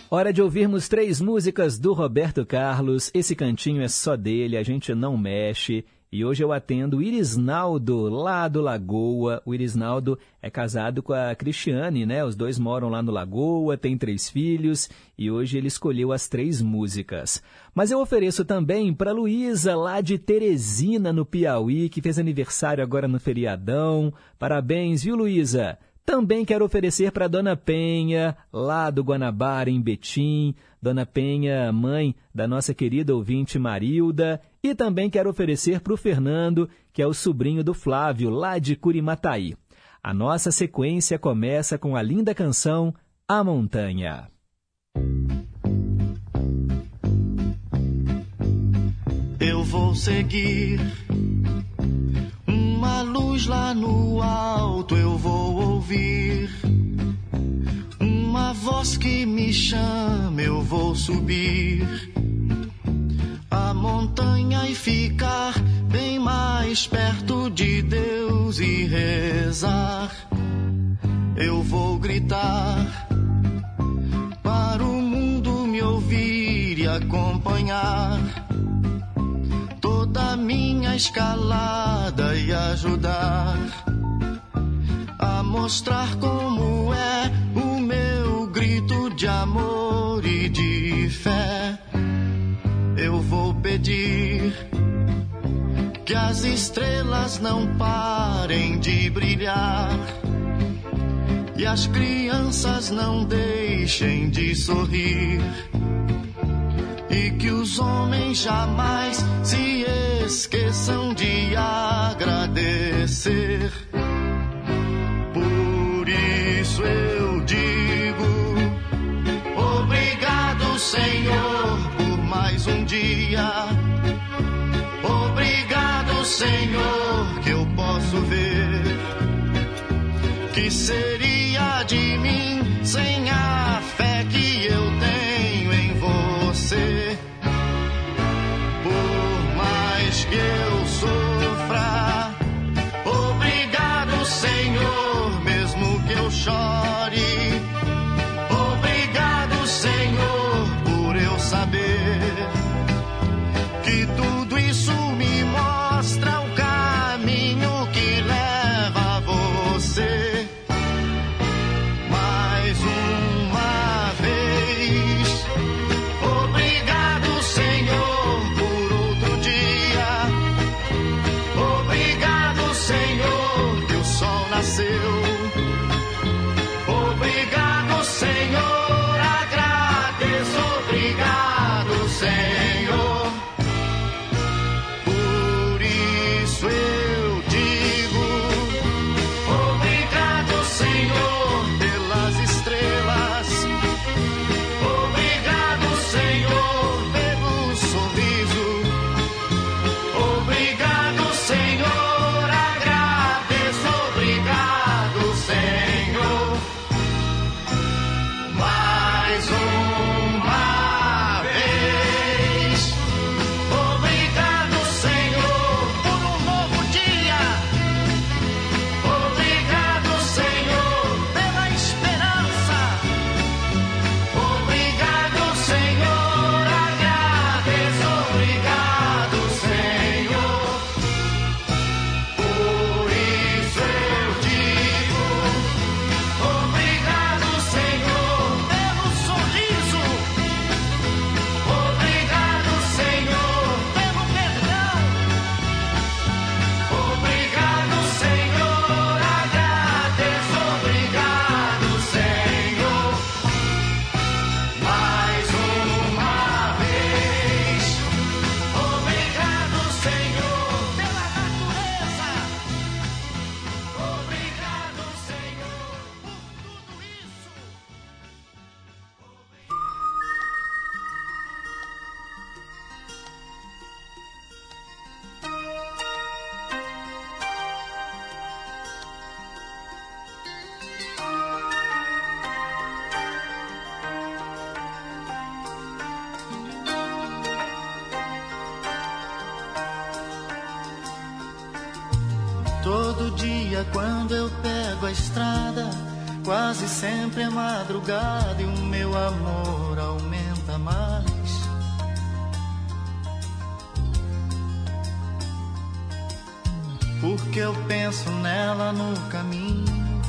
Hora de ouvirmos três músicas do Roberto Carlos. Esse cantinho é só dele, a gente não mexe. E hoje eu atendo o Irisnaldo, lá do Lagoa. O Irisnaldo é casado com a Cristiane, né? Os dois moram lá no Lagoa, tem três filhos e hoje ele escolheu as três músicas. Mas eu ofereço também para Luísa, lá de Teresina, no Piauí, que fez aniversário agora no feriadão. Parabéns, viu, Luísa? Também quero oferecer para Dona Penha, lá do Guanabara, em Betim. Dona Penha, mãe da nossa querida ouvinte Marilda. E também quero oferecer para o Fernando, que é o sobrinho do Flávio, lá de Curimataí. A nossa sequência começa com a linda canção A Montanha. Eu vou seguir uma luz lá no alto, eu vou ouvir uma voz que me chama, eu vou subir a montanha e ficar bem mais perto de Deus e rezar. Eu vou gritar para o mundo me ouvir e acompanhar toda a minha escalada e ajudar a mostrar como é o meu grito de amor e de fé. Eu vou pedir que as estrelas não parem de brilhar e as crianças não deixem de sorrir e que os homens jamais se esqueçam de agradecer. Por isso eu digo: Obrigado, Senhor, um dia. Obrigado, Senhor, que eu posso ver. Que seria de mim sem a fé que eu tenho em você? Por mais que eu sofra, obrigado, Senhor, mesmo que eu chore. Madrugada e o meu amor aumenta mais. Porque eu penso nela no caminho,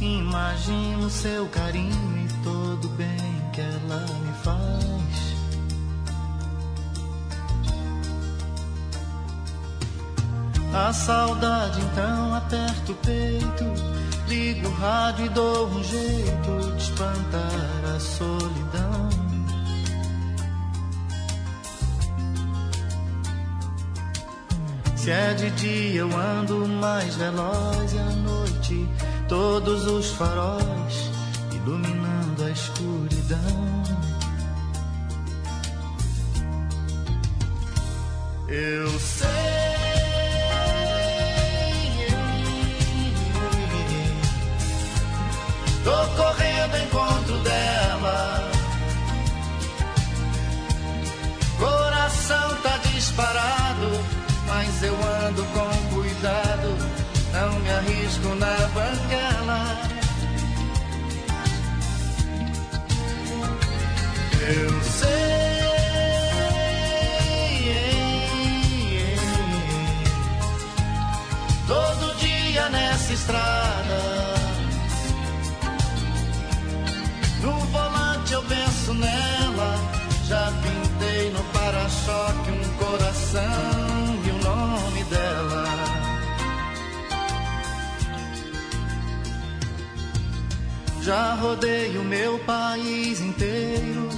imagino seu carinho e todo bem que ela me faz. A saudade então aperta o peito, ligo o rádio e dou um jeito de espantar a solidão. Se é de dia eu ando mais veloz e à noite todos os faróis iluminando a escuridão. Eu sei. Eu ando com cuidado. Não me arrisco na Já rodei o meu país inteiro.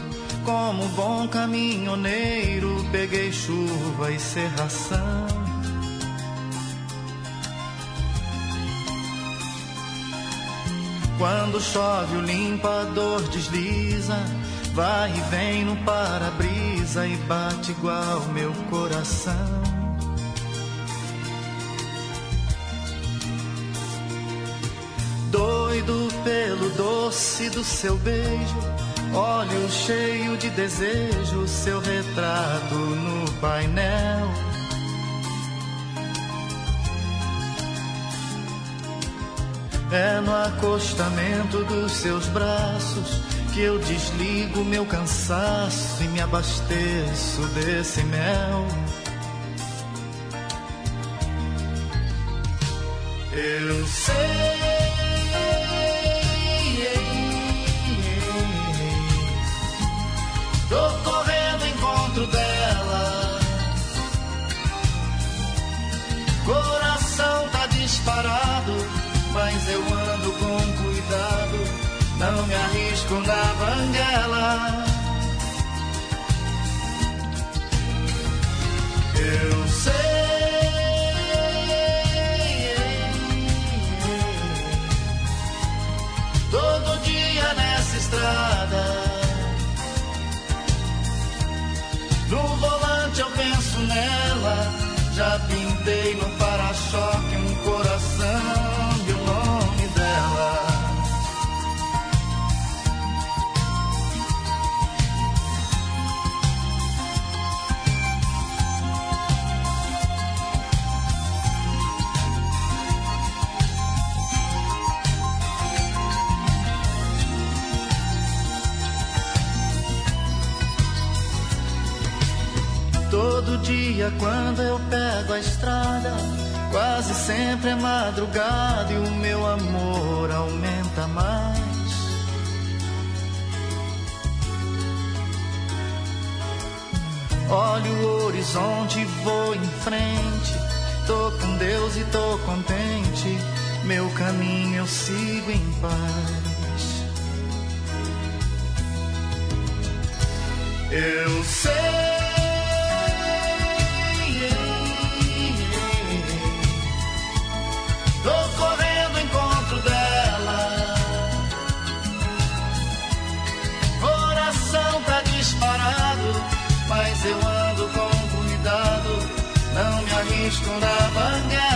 Como bom caminhoneiro, peguei chuva e serração. Quando chove, o limpador desliza, vai e vem no para-brisa e bate igual meu coração. Doido pelo doce do seu beijo, olho cheio de desejo, seu retrato no painel. É no acostamento dos seus braços que eu desligo meu cansaço e me abasteço desse mel. Eu sei. Disparado mas eu ando com cuidado, não me arrisco na banguela. Eu sei. Todo dia nessa estrada. No volante eu penso nela. Já pintei no para-choque dia quando eu pego a estrada, quase sempre é madrugada e o meu amor aumenta mais. Olho o horizonte, vou em frente. Tô com Deus e tô contente. Meu caminho eu sigo em paz. Eu sei. Tô correndo ao encontro dela. Coração tá disparado, mas eu ando com cuidado. Não me arrisco na banguela.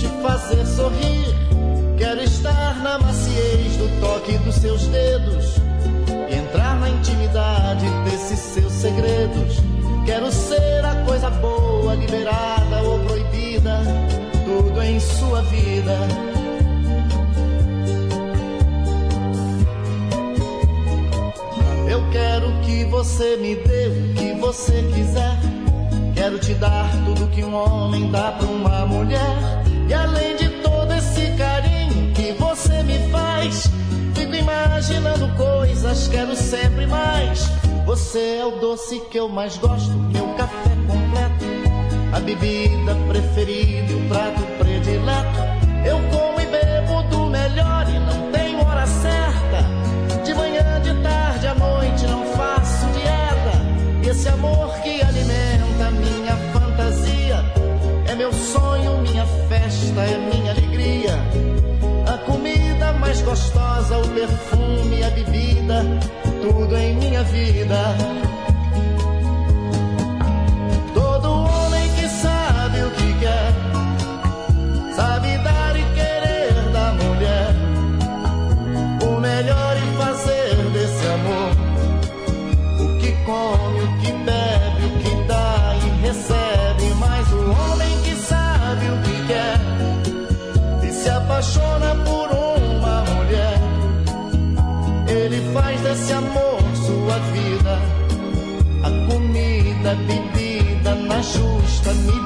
te fazer sorrir. Quero estar na maciez do toque dos seus dedos. Entrar na intimidade desses seus segredos. Quero ser a coisa boa, liberada ou proibida. Tudo em sua vida. Eu quero que você me dê o que você quiser. Quero te dar tudo que um homem dá pra uma mulher. E além de todo esse carinho que você me faz, fico imaginando coisas, quero sempre mais. Você é o doce que eu mais gosto, meu café completo, a bebida preferida, o prato predileto. Eu festa, é minha alegria. A comida mais gostosa, o perfume, a bebida, tudo em minha vida. Vida. A comida, a bebida na justa medida.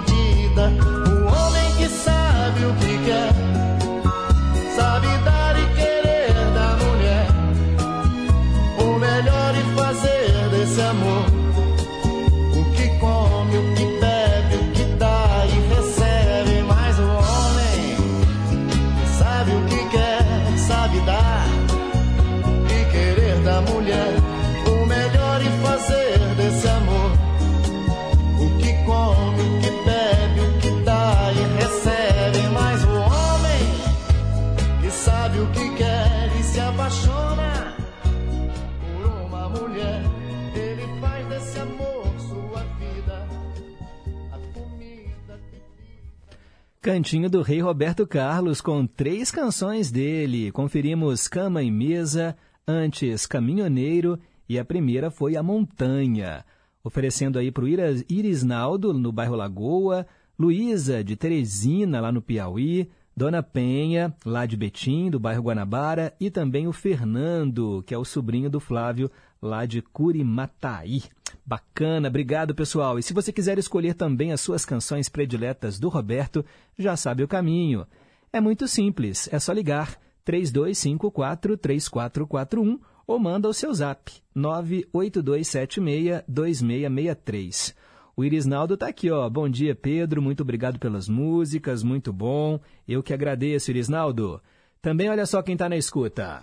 Cantinho do Rei Roberto Carlos com três canções dele. Conferimos Cama e Mesa, antes Caminhoneiro e a primeira foi A Montanha. Oferecendo aí para o Irisnaldo, no bairro Lagoa, Luísa, de Teresina, lá no Piauí, Dona Penha, lá de Betim, do bairro Guanabara, e também o Fernando, que é o sobrinho do Flávio, lá de Curimataí. Bacana, obrigado pessoal. E se você quiser escolher também as suas canções prediletas do Roberto, já sabe o caminho. É muito simples, é só ligar 3254 3441 ou manda o seu zap 98276 2663. O Irisnaldo está aqui, ó. Bom dia, Pedro. Muito obrigado pelas músicas, muito bom. Eu que agradeço, Irisnaldo. Também olha só quem está na escuta.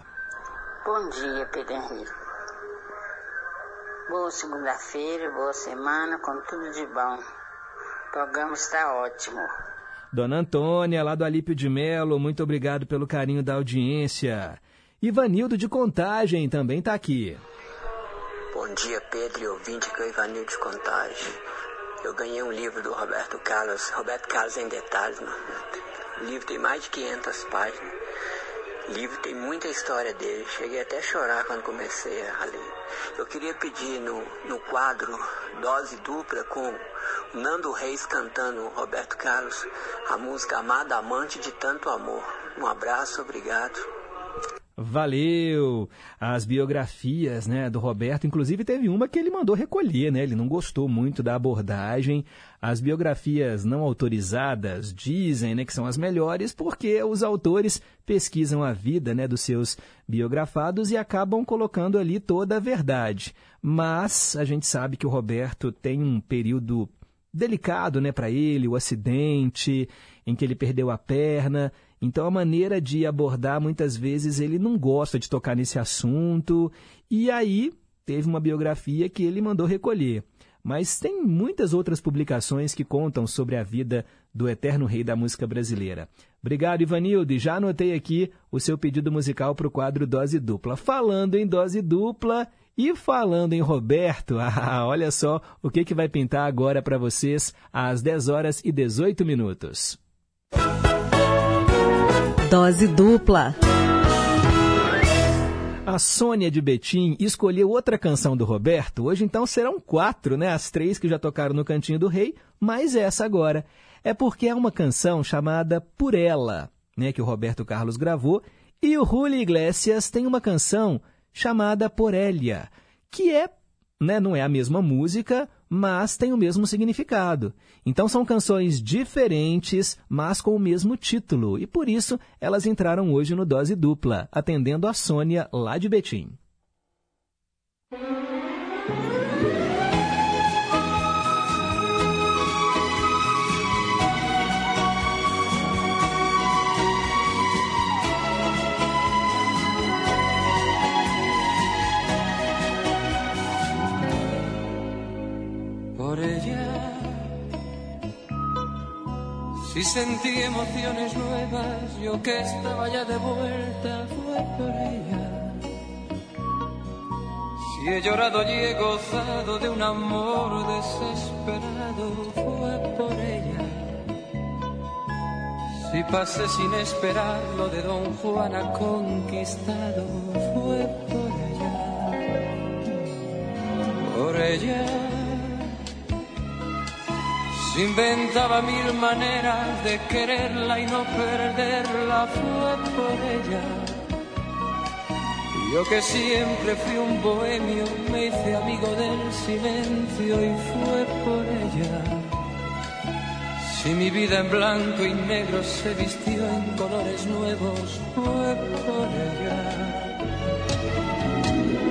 Bom dia, Pedro Henrique. Boa segunda-feira, boa semana, com tudo de bom. O programa está ótimo. Dona Antônia, lá do Alípio de Melo, muito obrigado pelo carinho da audiência. Ivanildo de Contagem também está aqui. Bom dia, Pedro e ouvinte, que é o Ivanildo de Contagem. Eu ganhei um livro do Roberto Carlos, Roberto Carlos em Detalhes. Mano. O livro tem mais de 500 páginas. O livro tem muita história dele. Cheguei até a chorar quando comecei a ler. Eu queria pedir no, no quadro Dose Dupla com Nando Reis cantando Roberto Carlos a música Amada Amante de Tanto Amor. Um abraço, obrigado. Valeu! As biografias né, do Roberto, inclusive teve uma que ele mandou recolher, né? Ele não gostou muito da abordagem. As biografias não autorizadas dizem né, que são as melhores porque os autores pesquisam a vida né, dos seus biografados e acabam colocando ali toda a verdade. Mas a gente sabe que o Roberto tem um período delicado, né, para ele, o acidente em que ele perdeu a perna. Então a maneira de abordar muitas vezes ele não gosta de tocar nesse assunto. E aí teve uma biografia que ele mandou recolher. Mas tem muitas outras publicações que contam sobre a vida do eterno rei da música brasileira. Obrigado, Ivanildo. Já anotei aqui o seu pedido musical para o quadro Dose Dupla. Falando em dose dupla e falando em Roberto, ah, olha só o que, que vai pintar agora para vocês às 10 horas e 18 minutos. Dose dupla. A Sônia de Betim escolheu outra canção do Roberto. Hoje então serão quatro, né? As três que já tocaram no Cantinho do Rei, mais essa agora. É porque é uma canção chamada Por Ela, né? Que o Roberto Carlos gravou. E o Julio Iglesias tem uma canção chamada Por Elia, que é, né? Não é a mesma música, mas tem o mesmo significado. Então são canções diferentes, mas com o mesmo título, e por isso elas entraram hoje no Dose Dupla, atendendo a Sônia lá de Betim. Por ella. Si sentí emociones nuevas, yo que estaba ya de vuelta, fue por ella. Si he llorado y he gozado de un amor desesperado, fue por ella. Si pasé sin esperar lo de Don Juan ha conquistado, fue por ella. Por ella. Se inventaba mil maneras de quererla y no perderla, fue por ella. Yo que siempre fui un bohemio, me hice amigo del silencio y fue por ella. Si mi vida en blanco y negro se vistió en colores nuevos, fue por ella.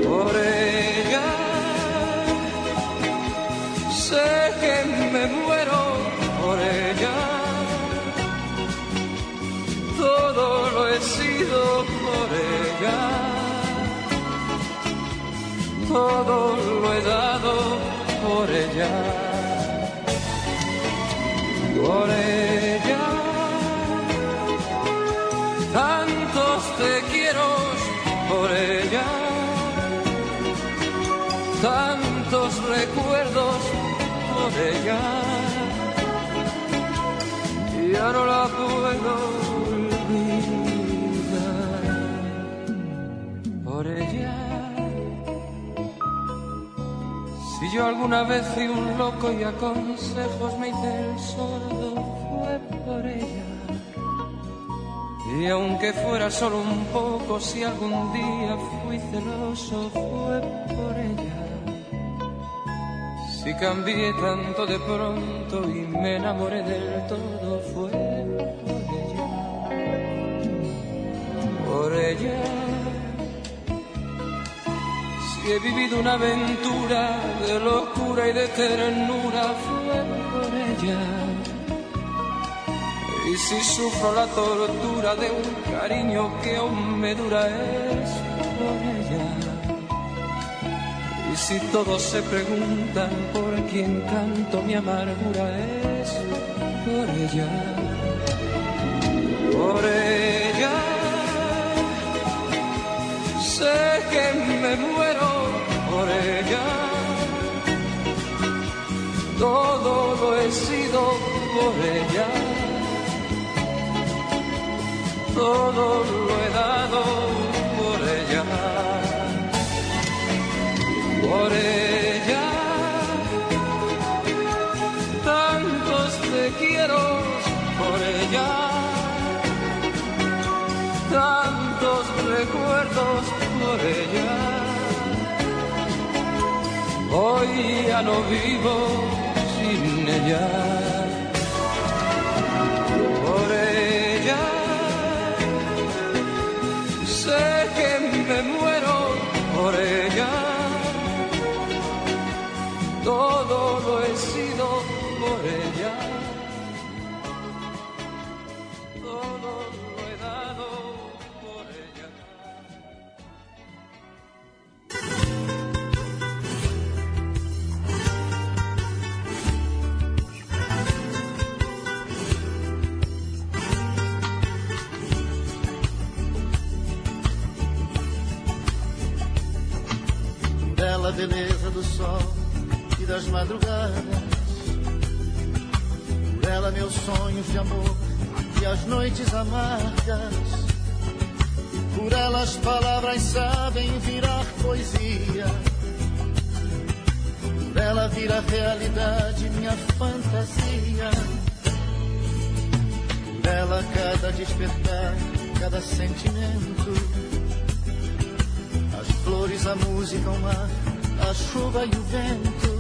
Por ella. Sé que me muero por ella. Todo lo he dado por ella. Por ella. Tantos te quiero por ella. Tantos recuerdos por ella ya no la puedo yo alguna vez fui un loco y a consejos me hice el sordo, fue por ella. Y aunque fuera solo un poco, si algún día fui celoso, fue por ella. Si cambié tanto de pronto y me enamoré del todo fue por ella. Por ella. He vivido una aventura de locura y de ternura fue por ella. Y si sufro la tortura de un cariño que aún me dura es por ella. Y si todos se preguntan por quién canto mi amargura es por ella, por ella. Sé que me muero Todo lo he sido por ella. Todo lo he dado por ella por ella. Tantos te quiero por ella. Tantos recuerdos por ella. Hoy ya no vivo sin ella. Bela beleza do sol e das madrugadas. Por ela meus sonhos de amor e as noites amargas. Por ela as palavras sabem virar poesia. Por ela vira realidade minha fantasia. Por ela cada despertar, cada sentimento. As flores, a música, o mar, a chuva e o vento.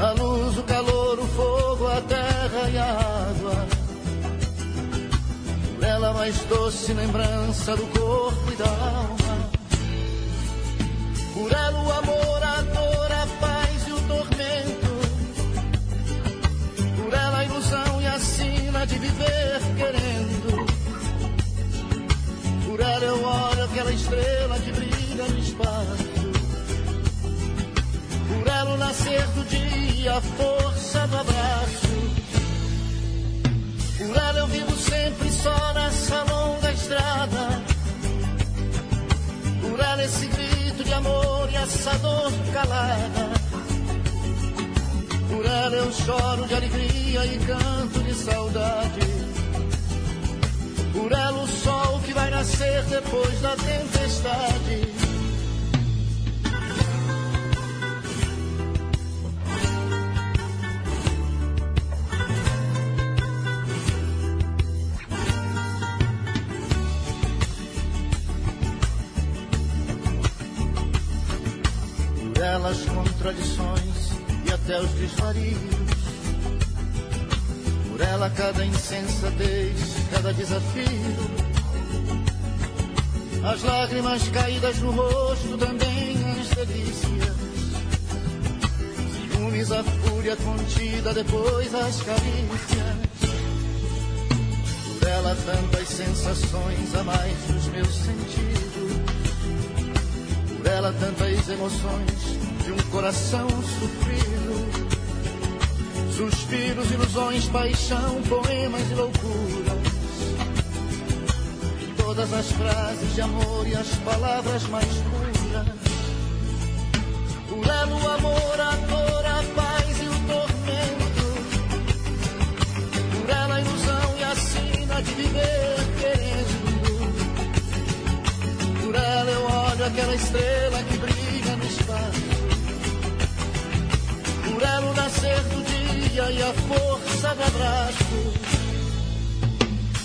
A luz, o calor, o fogo, a terra e a água. Por ela mais doce lembrança do corpo e da alma. Por ela o amor, a dor, a paz e o tormento. Por ela a ilusão e a sina de viver querendo. Por ela eu olho aquela estrela nascer do dia, a força do abraço. Por ela eu vivo sempre só nessa longa estrada. Por ela esse grito de amor e essa dor calada. Por ela eu choro de alegria e canto de saudade. Por ela o sol que vai nascer depois da tempestade. Desvarios. Por ela cada insensatez, cada desafio. As lágrimas caídas no rosto, também as delícias. Ciúmes, a fúria contida, depois as carícias. Por ela tantas sensações a mais dos meus sentidos. Por ela tantas emoções de um coração sofrido. Suspiros, ilusões, paixão, poemas e loucuras. Todas as frases de amor e as palavras mais puras. Por ela o amor, a dor, a paz e o tormento. Por ela a ilusão e a sina de viver querendo. Por ela eu olho aquela estrela que brilha no espaço. Por ela o nascer do dia e a força do abraço.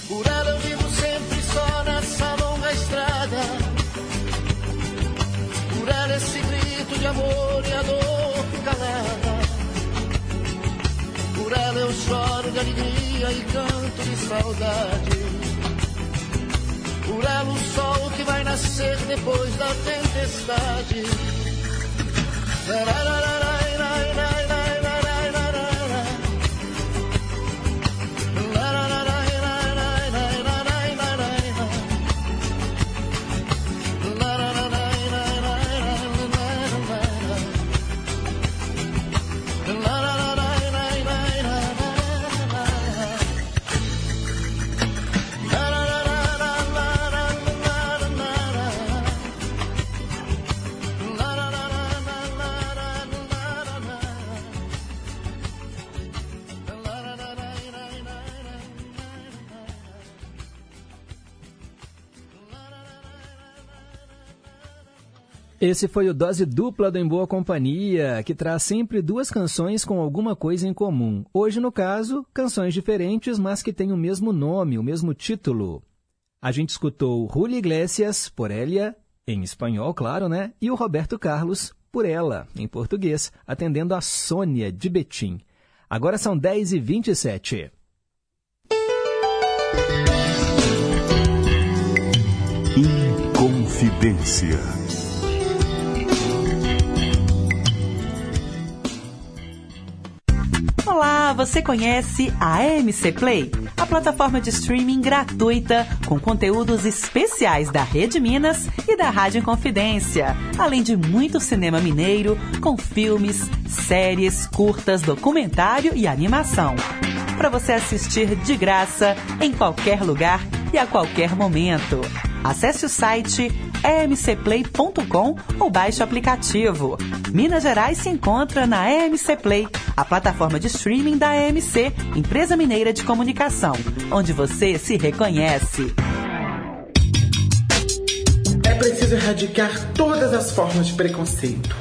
Por ela eu vivo sempre só nessa longa estrada. Por ela esse grito de amor e a dor calada. Por ela eu choro de alegria e canto de saudade. Por ela o sol que vai nascer depois da tempestade. Esse foi o Dose Dupla do Em Boa Companhia, que traz sempre duas canções com alguma coisa em comum. Hoje, no caso, canções diferentes, mas que têm o mesmo nome, o mesmo título. A gente escutou Julio Iglesias, por Elia, em espanhol, claro, né? E o Roberto Carlos, por ela, em português, atendendo a Sônia de Betim. Agora são 10h27. Inconfidência. Você conhece a AMC Play, a plataforma de streaming gratuita com conteúdos especiais da Rede Minas e da Rádio Confidência, além de muito cinema mineiro com filmes, séries, curtas, documentário e animação. Para você assistir de graça em qualquer lugar e a qualquer momento. Acesse o site emcplay.com ou baixe o aplicativo. Minas Gerais se encontra na EMC Play, a plataforma de streaming da EMC, empresa mineira de comunicação, onde você se reconhece. É preciso erradicar todas as formas de preconceito.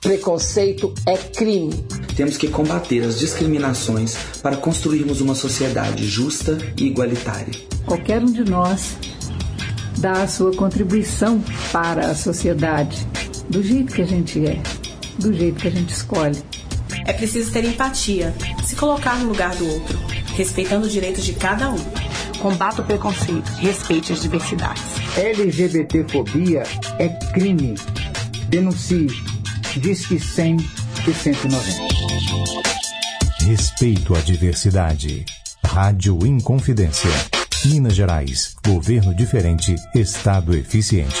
Preconceito é crime. Temos que combater as discriminações para construirmos uma sociedade justa e igualitária. Qualquer um de nós dá a sua contribuição para a sociedade, do jeito que a gente é, do jeito que a gente escolhe. É preciso ter empatia, se colocar no lugar do outro, respeitando os direitos de cada um. Combata o preconceito, respeite as diversidades. LGBTfobia é crime. Denuncie. Diz que 100 e 190. Respeito à diversidade. Rádio Inconfidência. Minas Gerais. Governo diferente. Estado eficiente.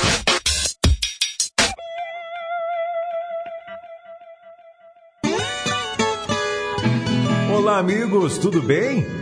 Olá, amigos, tudo bem?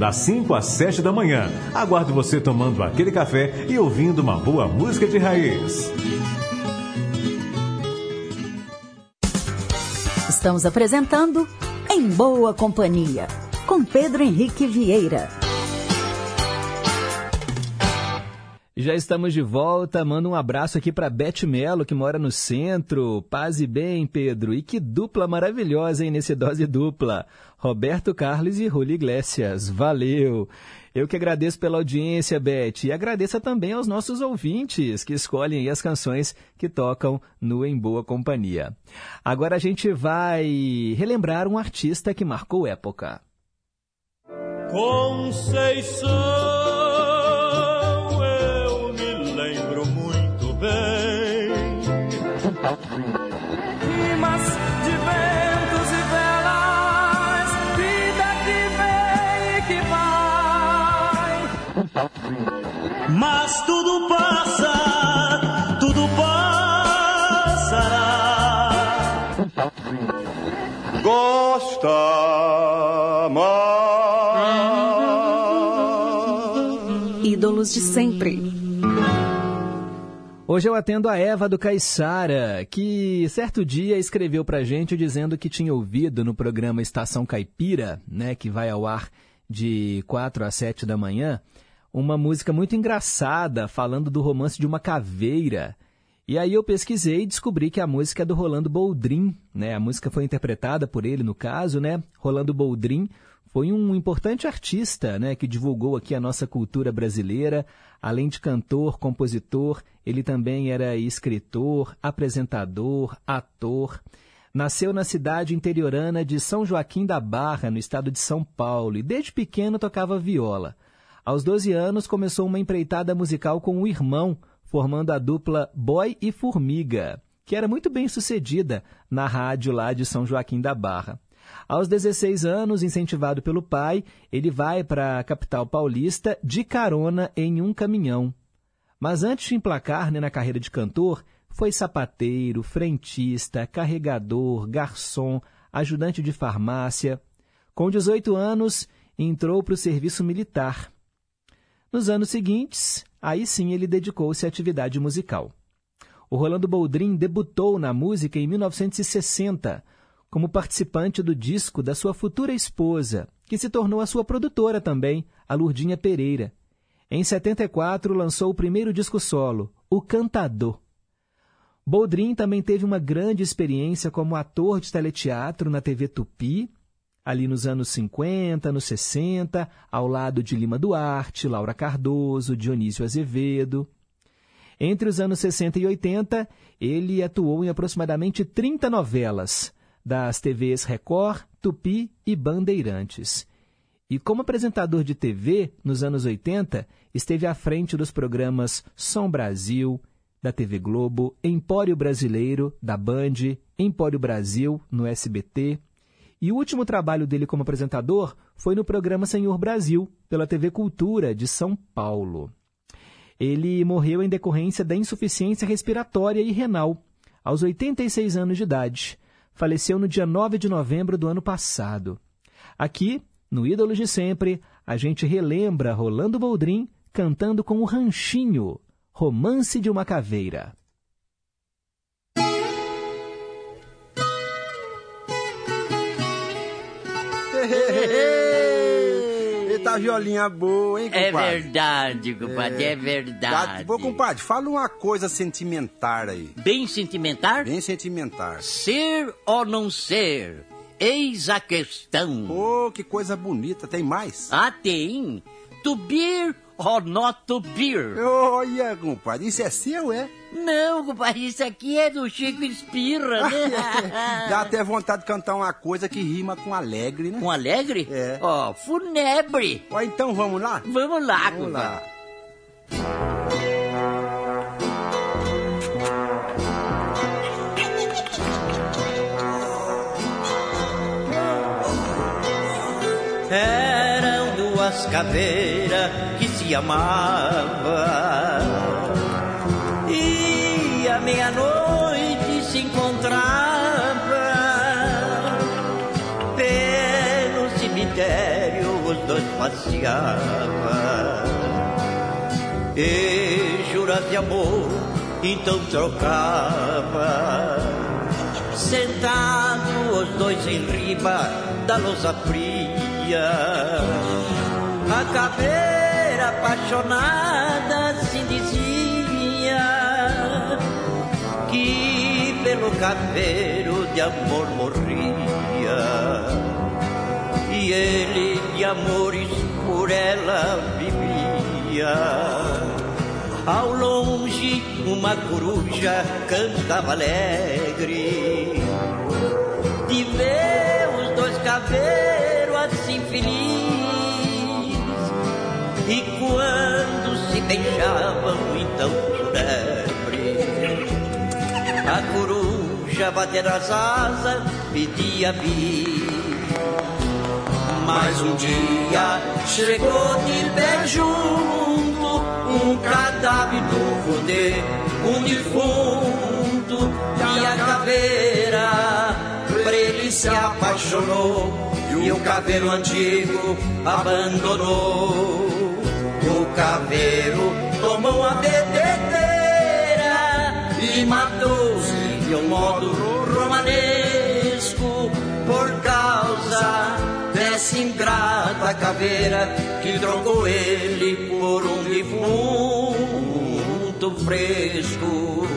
das 5 às 7 da manhã. Aguardo você tomando aquele café e ouvindo uma boa música de raiz. Estamos apresentando Em Boa Companhia, com Pedro Henrique Vieira. Já estamos de volta. Manda um abraço aqui para Beth Melo, que mora no centro. Paz e bem, Pedro. E que dupla maravilhosa, hein, nesse dose dupla. Roberto Carlos e Ruli Iglesias. Valeu! Eu que agradeço pela audiência, Beth, e agradeço também aos nossos ouvintes que escolhem as canções que tocam no Em Boa Companhia. Agora a gente vai relembrar um artista que marcou época. Conceição, Rimas de ventos e velas, vida que vem e que vai. Mas tudo passa, tudo passará. Gosta Ídolos de sempre. Hoje eu atendo a Eva do Caiçara, que certo dia escreveu pra gente dizendo que tinha ouvido no programa Estação Caipira, né, que vai ao ar de 4 a 7 da manhã, uma música muito engraçada falando do romance de uma caveira. E aí eu pesquisei e descobri que a música é do Rolando Boldrin, né? A música foi interpretada por ele no caso, né? Rolando Boldrin foi um importante artista, né, que divulgou aqui a nossa cultura brasileira. Além de cantor, compositor, ele também era escritor, apresentador, ator. Nasceu na cidade interiorana de São Joaquim da Barra, no estado de São Paulo, e desde pequeno tocava viola. Aos 12 anos, começou uma empreitada musical com o irmão, formando a dupla Boy e Formiga, que era muito bem sucedida na rádio lá de São Joaquim da Barra. Aos 16 anos, incentivado pelo pai, ele vai para a capital paulista de carona em um caminhão. Mas antes de emplacar né, na carreira de cantor, foi sapateiro, frentista, carregador, garçom, ajudante de farmácia. Com 18 anos, entrou para o serviço militar. Nos anos seguintes, aí sim ele dedicou-se à atividade musical. O Rolando Boldrin debutou na música em 1960, como participante do disco da sua futura esposa, que se tornou a sua produtora também, a Lurdinha Pereira. Em 74, lançou o primeiro disco solo, O Cantador. Boldrin também teve uma grande experiência como ator de teleteatro na TV Tupi, ali nos anos 50, nos 60, ao lado de Lima Duarte, Laura Cardoso, Dionísio Azevedo. Entre os anos 60 e 80, ele atuou em aproximadamente 30 novelas das TVs Record, Tupi e Bandeirantes. E como apresentador de TV, nos anos 80, esteve à frente dos programas Som Brasil, da TV Globo, Empório Brasileiro, da Band, Empório Brasil, no SBT. E o último trabalho dele como apresentador foi no programa Senhor Brasil, pela TV Cultura de São Paulo. Ele morreu em decorrência da insuficiência respiratória e renal, aos 86 anos de idade. Faleceu no dia 9 de novembro do ano passado. Aqui, no Ídolos de Sempre, a gente relembra Rolando Boldrin cantando com o Ranchinho, Romance de uma Caveira. Eita violinha boa, hein, É compadre? verdade, compadre, é, verdade. Ô, compadre, fala uma coisa sentimental aí. Bem sentimental? Bem sentimental. Ser ou não ser? Eis a questão. Pô, que coisa bonita. Tem mais? Ah, tem. To beer or not to beer? Olha, compadre, isso é seu, é? Não, compadre, isso aqui é do Chico Espirra, né? Dá até vontade de cantar uma coisa que rima com alegre, né? Com alegre? É. Ó, funebre. Ó, então vamos lá? Vamos lá, Vamos compadre. lá. Eram duas caveiras amavam E à meia-noite se encontrava Pelo cemitério os dois passeavam. E juras de amor então trocava. Sentados os dois em riba da lousa fria A caveira apaixonada assim dizia Que pelo caveiro de amor morria E ele de amores por ela vivia ao longe, uma coruja cantava alegre de ver os dois caveiros assim felizes. E quando se beijavam, então funebre, a coruja bater as asas pedia bis. Mas um dia chegou de pé junto um cadáver novo de um defunto e a caveira por ele se apaixonou e o caveiro antigo abandonou. Caveiro tomou a bebedeira e matou-se de um modo romanesco por causa dessa ingrata caveira que trocou ele por um defunto fresco.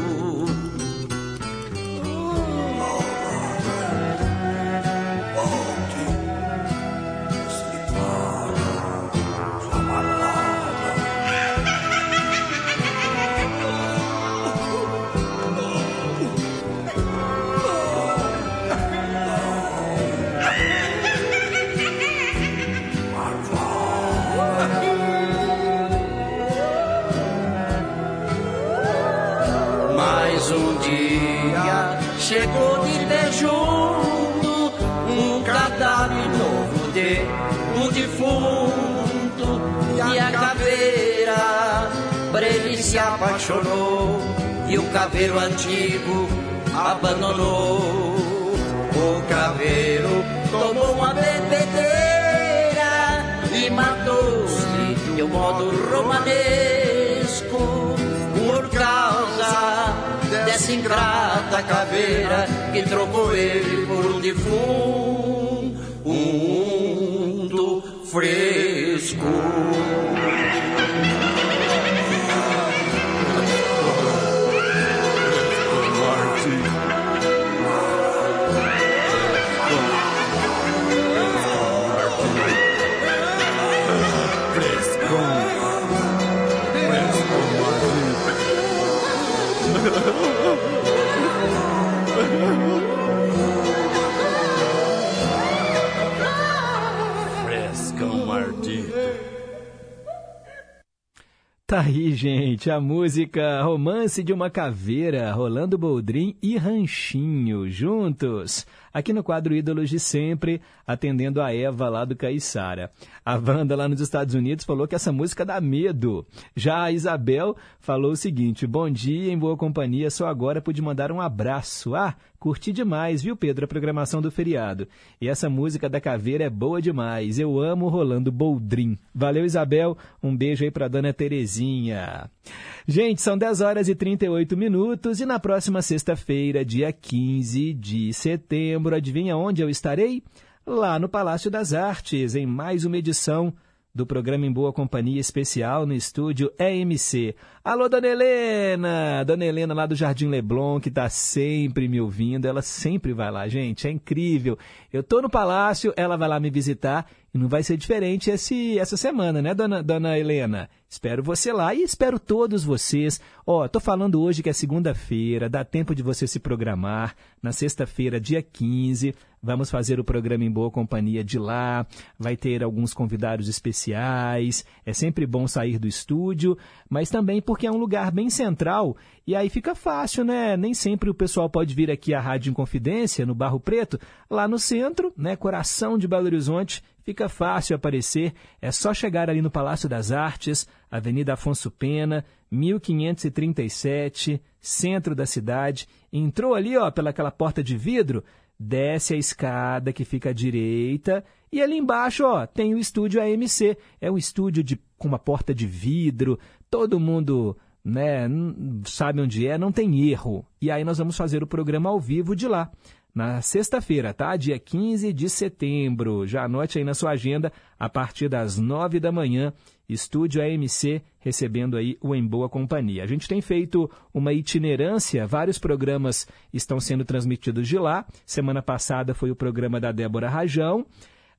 Apaixonou e o caveiro antigo abandonou. O caveiro tomou uma bebedeira e matou-se de um modo romanesco por causa dessa ingrata caveira que trocou ele por um defunto fresco. Tá aí, gente, a música Romance de uma Caveira, Rolando Boldrin e Ranchinho, juntos, aqui no quadro Ídolos de Sempre, atendendo a Eva lá do Caiçara. A Wanda lá nos Estados Unidos falou que essa música dá medo. Já a Isabel falou o seguinte, bom dia, em boa companhia, só agora pude mandar um abraço. Ah, curti demais, viu, Pedro, a programação do feriado. E essa música da Caveira é boa demais, eu amo Rolando Boldrin. Valeu, Isabel, um beijo aí pra dona Terezinha. Gente, são 10 horas e 38 minutos e na próxima sexta-feira, dia 15 de setembro, adivinha onde eu estarei? Lá no Palácio das Artes, em mais uma edição do programa Em Boa Companhia Especial no estúdio EMC. Alô, Dona Helena! Dona Helena lá do Jardim Leblon, que está sempre me ouvindo. Ela sempre vai lá, gente. É incrível. Eu tô no palácio, ela vai lá me visitar e não vai ser diferente esse, essa semana, né, dona, dona Helena? Espero você lá e espero todos vocês. Ó, tô falando hoje que é segunda-feira, dá tempo de você se programar. Na sexta-feira, dia 15, vamos fazer o programa em boa companhia de lá. Vai ter alguns convidados especiais. É sempre bom sair do estúdio, mas também porque é um lugar bem central e aí fica fácil, né? Nem sempre o pessoal pode vir aqui à Rádio Inconfidência, no Barro Preto, lá no centro, né, coração de Belo Horizonte, fica fácil aparecer. É só chegar ali no Palácio das Artes, Avenida Afonso Pena, 1537, centro da cidade. Entrou ali, ó, pelaquela porta de vidro, desce a escada que fica à direita e ali embaixo, ó, tem o estúdio AMC. É um estúdio de, com uma porta de vidro, todo mundo né, sabe onde é, não tem erro. E aí nós vamos fazer o programa ao vivo de lá. Na sexta-feira, tá? Dia 15 de setembro. Já anote aí na sua agenda, a partir das nove da manhã, Estúdio AMC recebendo aí o Em Boa Companhia. A gente tem feito uma itinerância, vários programas estão sendo transmitidos de lá. Semana passada foi o programa da Débora Rajão.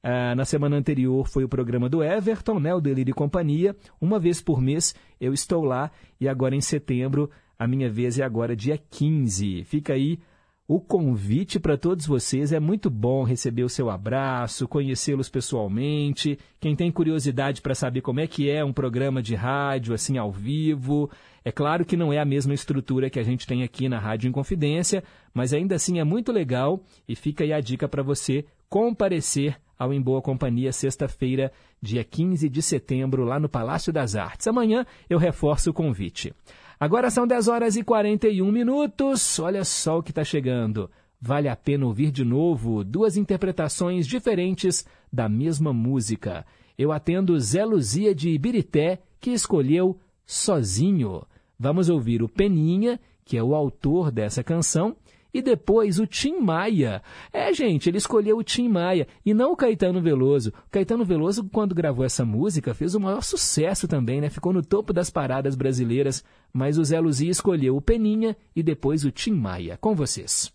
Ah, na semana anterior foi o programa do Everton, né, o Delírio e Companhia. Uma vez por mês eu estou lá e agora em setembro a minha vez é agora dia 15. Fica aí o convite para todos vocês. É muito bom receber o seu abraço, conhecê-los pessoalmente. Quem tem curiosidade para saber como é que é um programa de rádio assim ao vivo, é claro que não é a mesma estrutura que a gente tem aqui na Rádio Inconfidência, mas ainda assim é muito legal e fica aí a dica para você comparecer ao Em Boa Companhia, sexta-feira, dia 15 de setembro, lá no Palácio das Artes. Amanhã eu reforço o convite. Agora são 10 horas e 41 minutos. Olha só o que está chegando. Vale a pena ouvir de novo duas interpretações diferentes da mesma música. Eu atendo Zé Luzia de Ibirité, que escolheu Sozinho. Vamos ouvir o Peninha, que é o autor dessa canção, e depois o Tim Maia. É, gente, ele escolheu o Tim Maia e não o Caetano Veloso. O Caetano Veloso, quando gravou essa música, fez o maior sucesso também, né? Ficou no topo das paradas brasileiras. Mas o Zé Luzia escolheu o Peninha e depois o Tim Maia. Com vocês.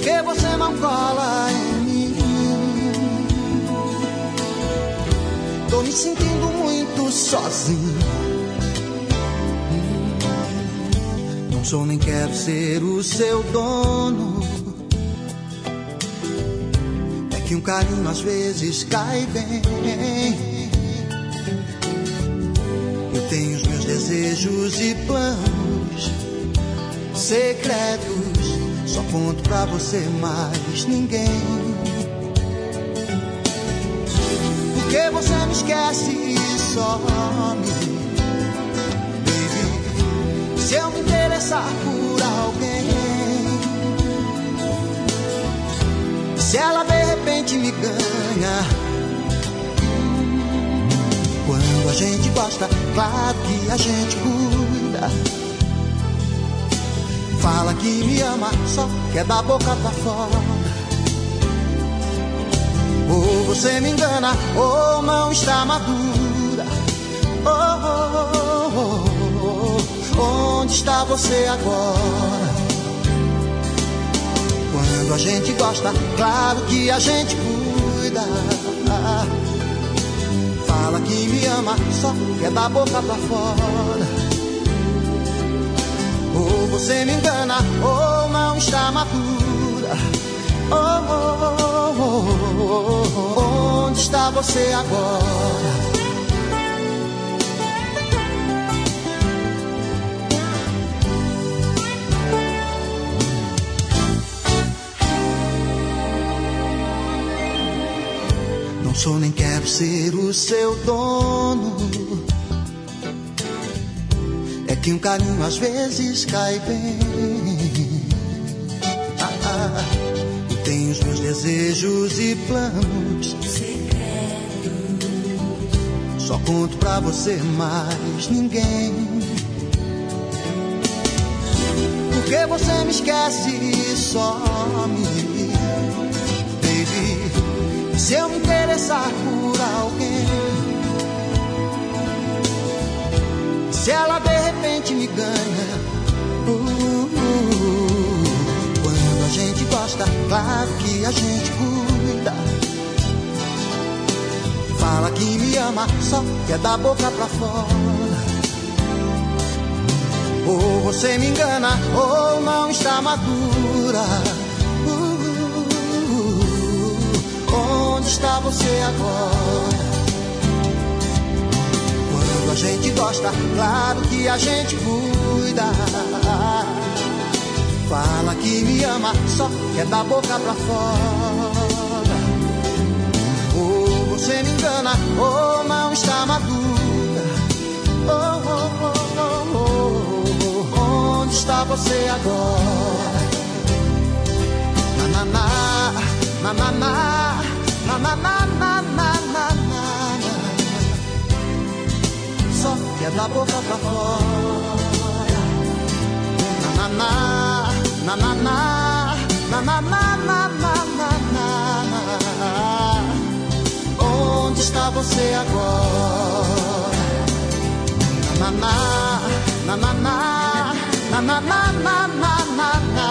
Que você não cola em mim? Tô me sentindo muito sozinho. Não sou nem quero ser o seu dono. É que um carinho às vezes cai bem. Eu tenho os meus desejos e planos secretos. Só conto pra você mais ninguém. Porque você me esquece e some, baby. Se eu me interessar por alguém, se ela de repente me ganha. Quando a gente gosta, claro que a gente cuida. Fala que me ama, só quer da boca pra fora. Ou você me engana, ou não está madura. Oh, oh, oh, oh, onde está você agora? Quando a gente gosta, claro que a gente cuida. Fala que me ama, só quer da boca pra fora. Você me engana, ou não está madura. Oh, oh, oh, oh, oh, onde está você agora? Não sou nem quero ser o seu dono. Que um carinho às vezes cai bem. Ah, ah, tenho os meus desejos e planos. Só conto pra você mais ninguém. Porque você me esquece e some. Baby, se eu me interessar por alguém. Se ela repente me ganha. uh, uh, quando a gente gosta, claro que a gente cuida. Fala que me ama, só quer da boca pra fora. Ou você me engana, ou não está madura. Uh, onde está você agora? A gente gosta, claro que a gente cuida. Fala que me ama, só quer da boca pra fora. Ou você me engana, ou não está madura. Oh, oh, oh, oh. Onde está você agora? Na, na, na, na, na, na, na, na, na, na. que é da boca pra fora. Nananá, nananá, nananá, nananá. Onde está você agora? Nananá, nananá, nananá, nananá.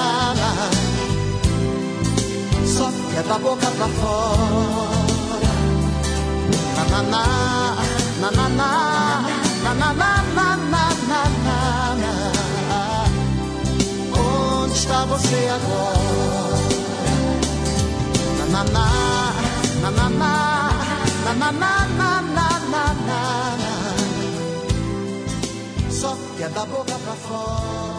Só que é da boca pra fora. Nananá, nananá na, na, na, na, na, na, na. Onde está você agora? Na, na, na, na, na, na, na, na, na, na, na, na. Só quer da boca pra fora.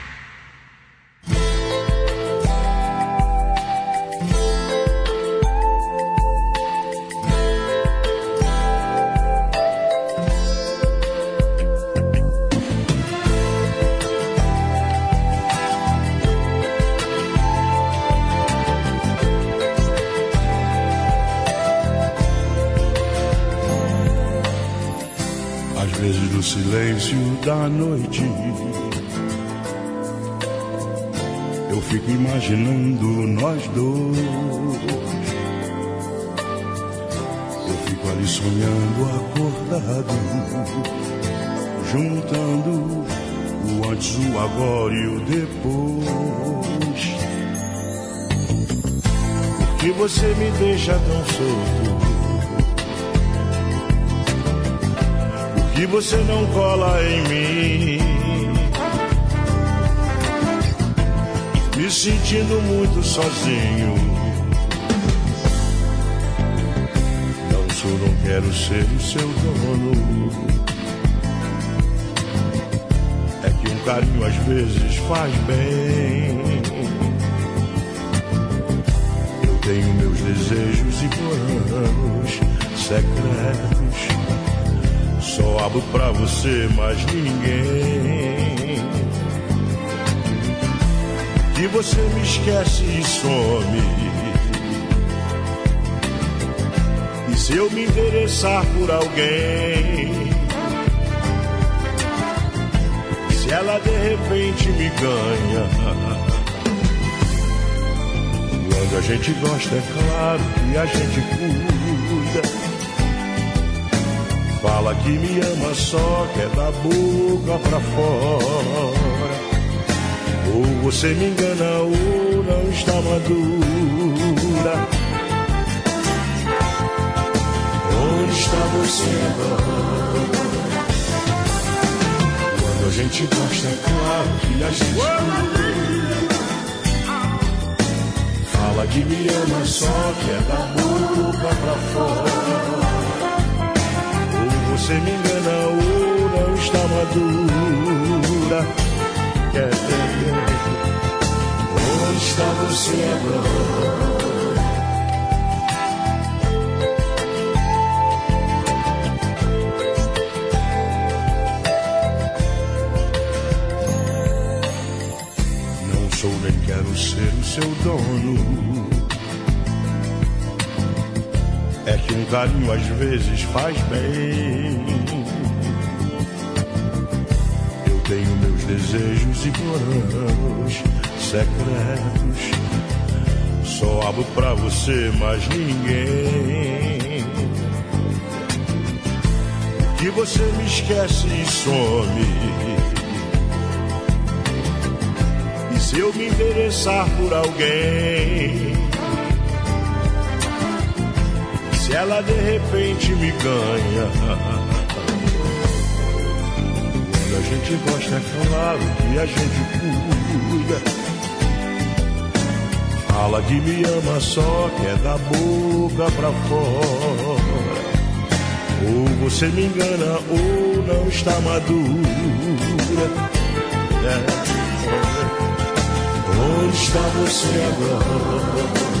Noite. Eu fico imaginando nós dois. Eu fico ali sonhando acordado Juntando o antes, o agora e o depois. Por que você me deixa tão solto que você não cola em mim. Me sentindo muito sozinho. Não sou, não quero ser o seu dono. É que um carinho às vezes faz bem. Eu tenho meus desejos e planos secretos. Só abro pra você, mais ninguém. Que você me esquece e some. E se eu me interessar por alguém, se ela de repente me ganha. Quando a gente gosta, é claro que a gente cuida. Fala que me ama só, que é da boca pra fora. Ou você me engana ou não está madura. Onde está você agora? Quando a gente gosta, é claro que a gente. Fala que me ama só, que é da boca pra fora. Você me engana ou não está madura. Yeah, yeah. Onde está você agora? Não sou nem quero ser o seu dono. Que um carinho às vezes faz bem. Eu tenho meus desejos e planos secretos. Só abro pra você, mas ninguém. Que você me esquece e some. E se eu me interessar por alguém? Se ela de repente me ganha. Quando a gente gosta, é claro que a gente cuida. Fala que me ama só, que é da boca pra fora. Ou você me engana ou não está madura. É. Onde está você agora?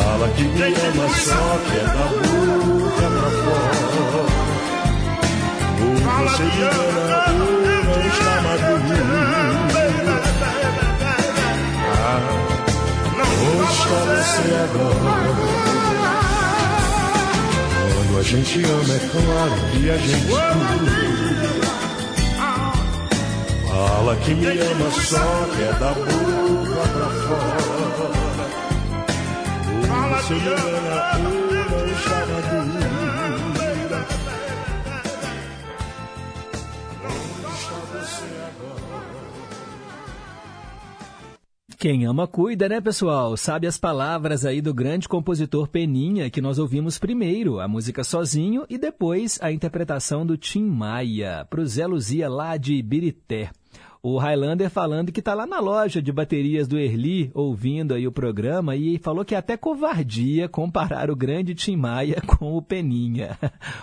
Fala que me ama só, que é da boca pra fora. Ou você me engana ou não está madura. Ah, onde está você agora? Quando a gente ama, é claro que a gente cuida. Fala que me ama só, que é da boca pra fora. Quem ama cuida, né, pessoal? Sabe as palavras aí do grande compositor Peninha que nós ouvimos primeiro, a música sozinho e depois a interpretação do Tim Maia, pro Zé Luzia lá de Ibirité. O Highlander falando que tá lá na loja de baterias do Erli, ouvindo aí o programa, e falou que é até covardia comparar o grande Tim Maia com o Peninha.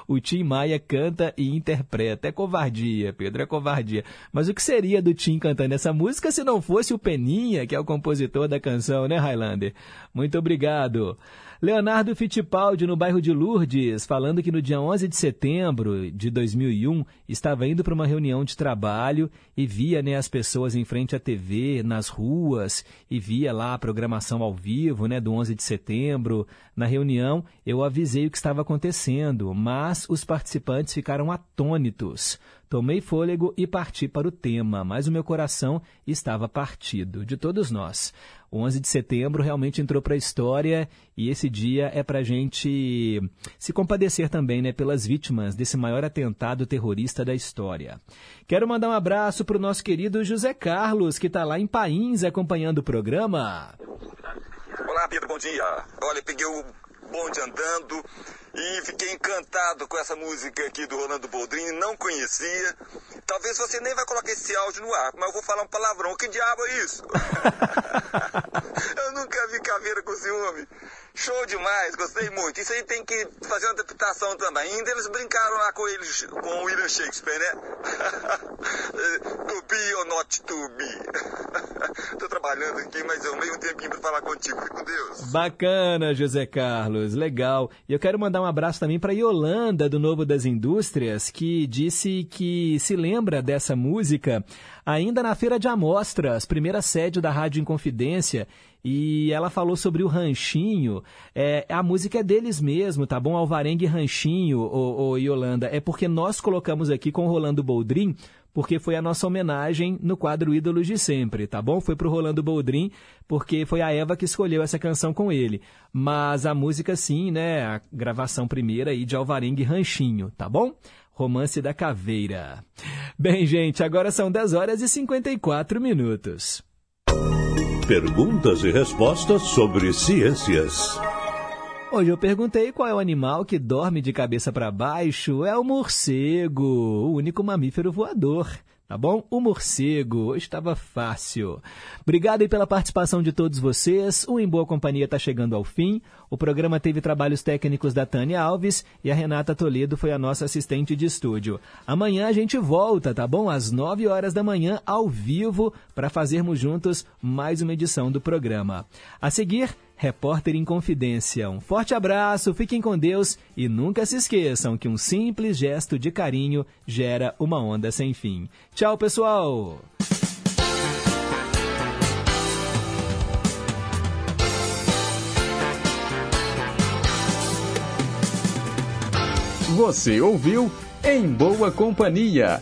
O Tim Maia canta e interpreta. É covardia, Pedro, é covardia. Mas o que seria do Tim cantando essa música se não fosse o Peninha, que é o compositor da canção, né, Highlander? Muito obrigado. Leonardo Fittipaldi, no bairro de Lourdes, falando que no dia 11 de setembro de 2001 estava indo para uma reunião de trabalho e via né, as pessoas em frente à TV, nas ruas, e via lá a programação ao vivo né, do 11 de setembro. Na reunião, eu avisei o que estava acontecendo, mas os participantes ficaram atônitos. Tomei fôlego e parti para o tema, mas o meu coração estava partido, de todos nós. O 11 de setembro realmente entrou para a história e esse dia é para a gente se compadecer também né, pelas vítimas desse maior atentado terrorista da história. Quero mandar um abraço para o nosso querido José Carlos, que está lá em Pains acompanhando o programa. Olá, Pedro, bom dia. Olha, peguei o bonde andando e fiquei encantado com essa música aqui do Rolando Boldrini, não conhecia. Talvez você nem vai colocar esse áudio no ar, mas eu vou falar um palavrão. Que diabo é isso? eu nunca vi caveira com ciúme. Show demais, gostei muito. Isso aí tem que fazer uma adaptação também. Ainda eles brincaram lá com eles, com o William Shakespeare, né? to be or not to be. Tô trabalhando aqui, mas eu meio um tempinho pra falar contigo. Fique com Deus. Bacana, José Carlos, legal. E eu quero mandar um abraço também para Yolanda do Novo das Indústrias, que disse que se lembra dessa música ainda na feira de amostras, primeira sede da Rádio Inconfidência, e ela falou sobre o Ranchinho. É, a música é deles mesmo, tá bom? Alvarengue Ranchinho, o, o Yolanda. É porque nós colocamos aqui com o Rolando Boldrin, porque foi a nossa homenagem no quadro Ídolos de Sempre, tá bom? Foi pro Rolando Boldrin, porque foi a Eva que escolheu essa canção com ele. Mas a música sim, né? A gravação primeira aí de Alvarengue Ranchinho, tá bom? Romance da Caveira. Bem, gente, agora são 10 horas e 54 minutos. Perguntas e respostas sobre ciências. Hoje eu perguntei qual é o animal que dorme de cabeça para baixo. É o morcego, o único mamífero voador. Tá bom? O morcego. Estava fácil. Obrigado aí pela participação de todos vocês. O Em Boa Companhia está chegando ao fim. O programa teve trabalhos técnicos da Tânia Alves e a Renata Toledo foi a nossa assistente de estúdio. Amanhã a gente volta, tá bom? Às 9 horas da manhã, ao vivo, para fazermos juntos mais uma edição do programa. A seguir, Repórter em Confidência. Um forte abraço, fiquem com Deus e nunca se esqueçam que um simples gesto de carinho gera uma onda sem fim. Tchau, pessoal! Você ouviu Em Boa Companhia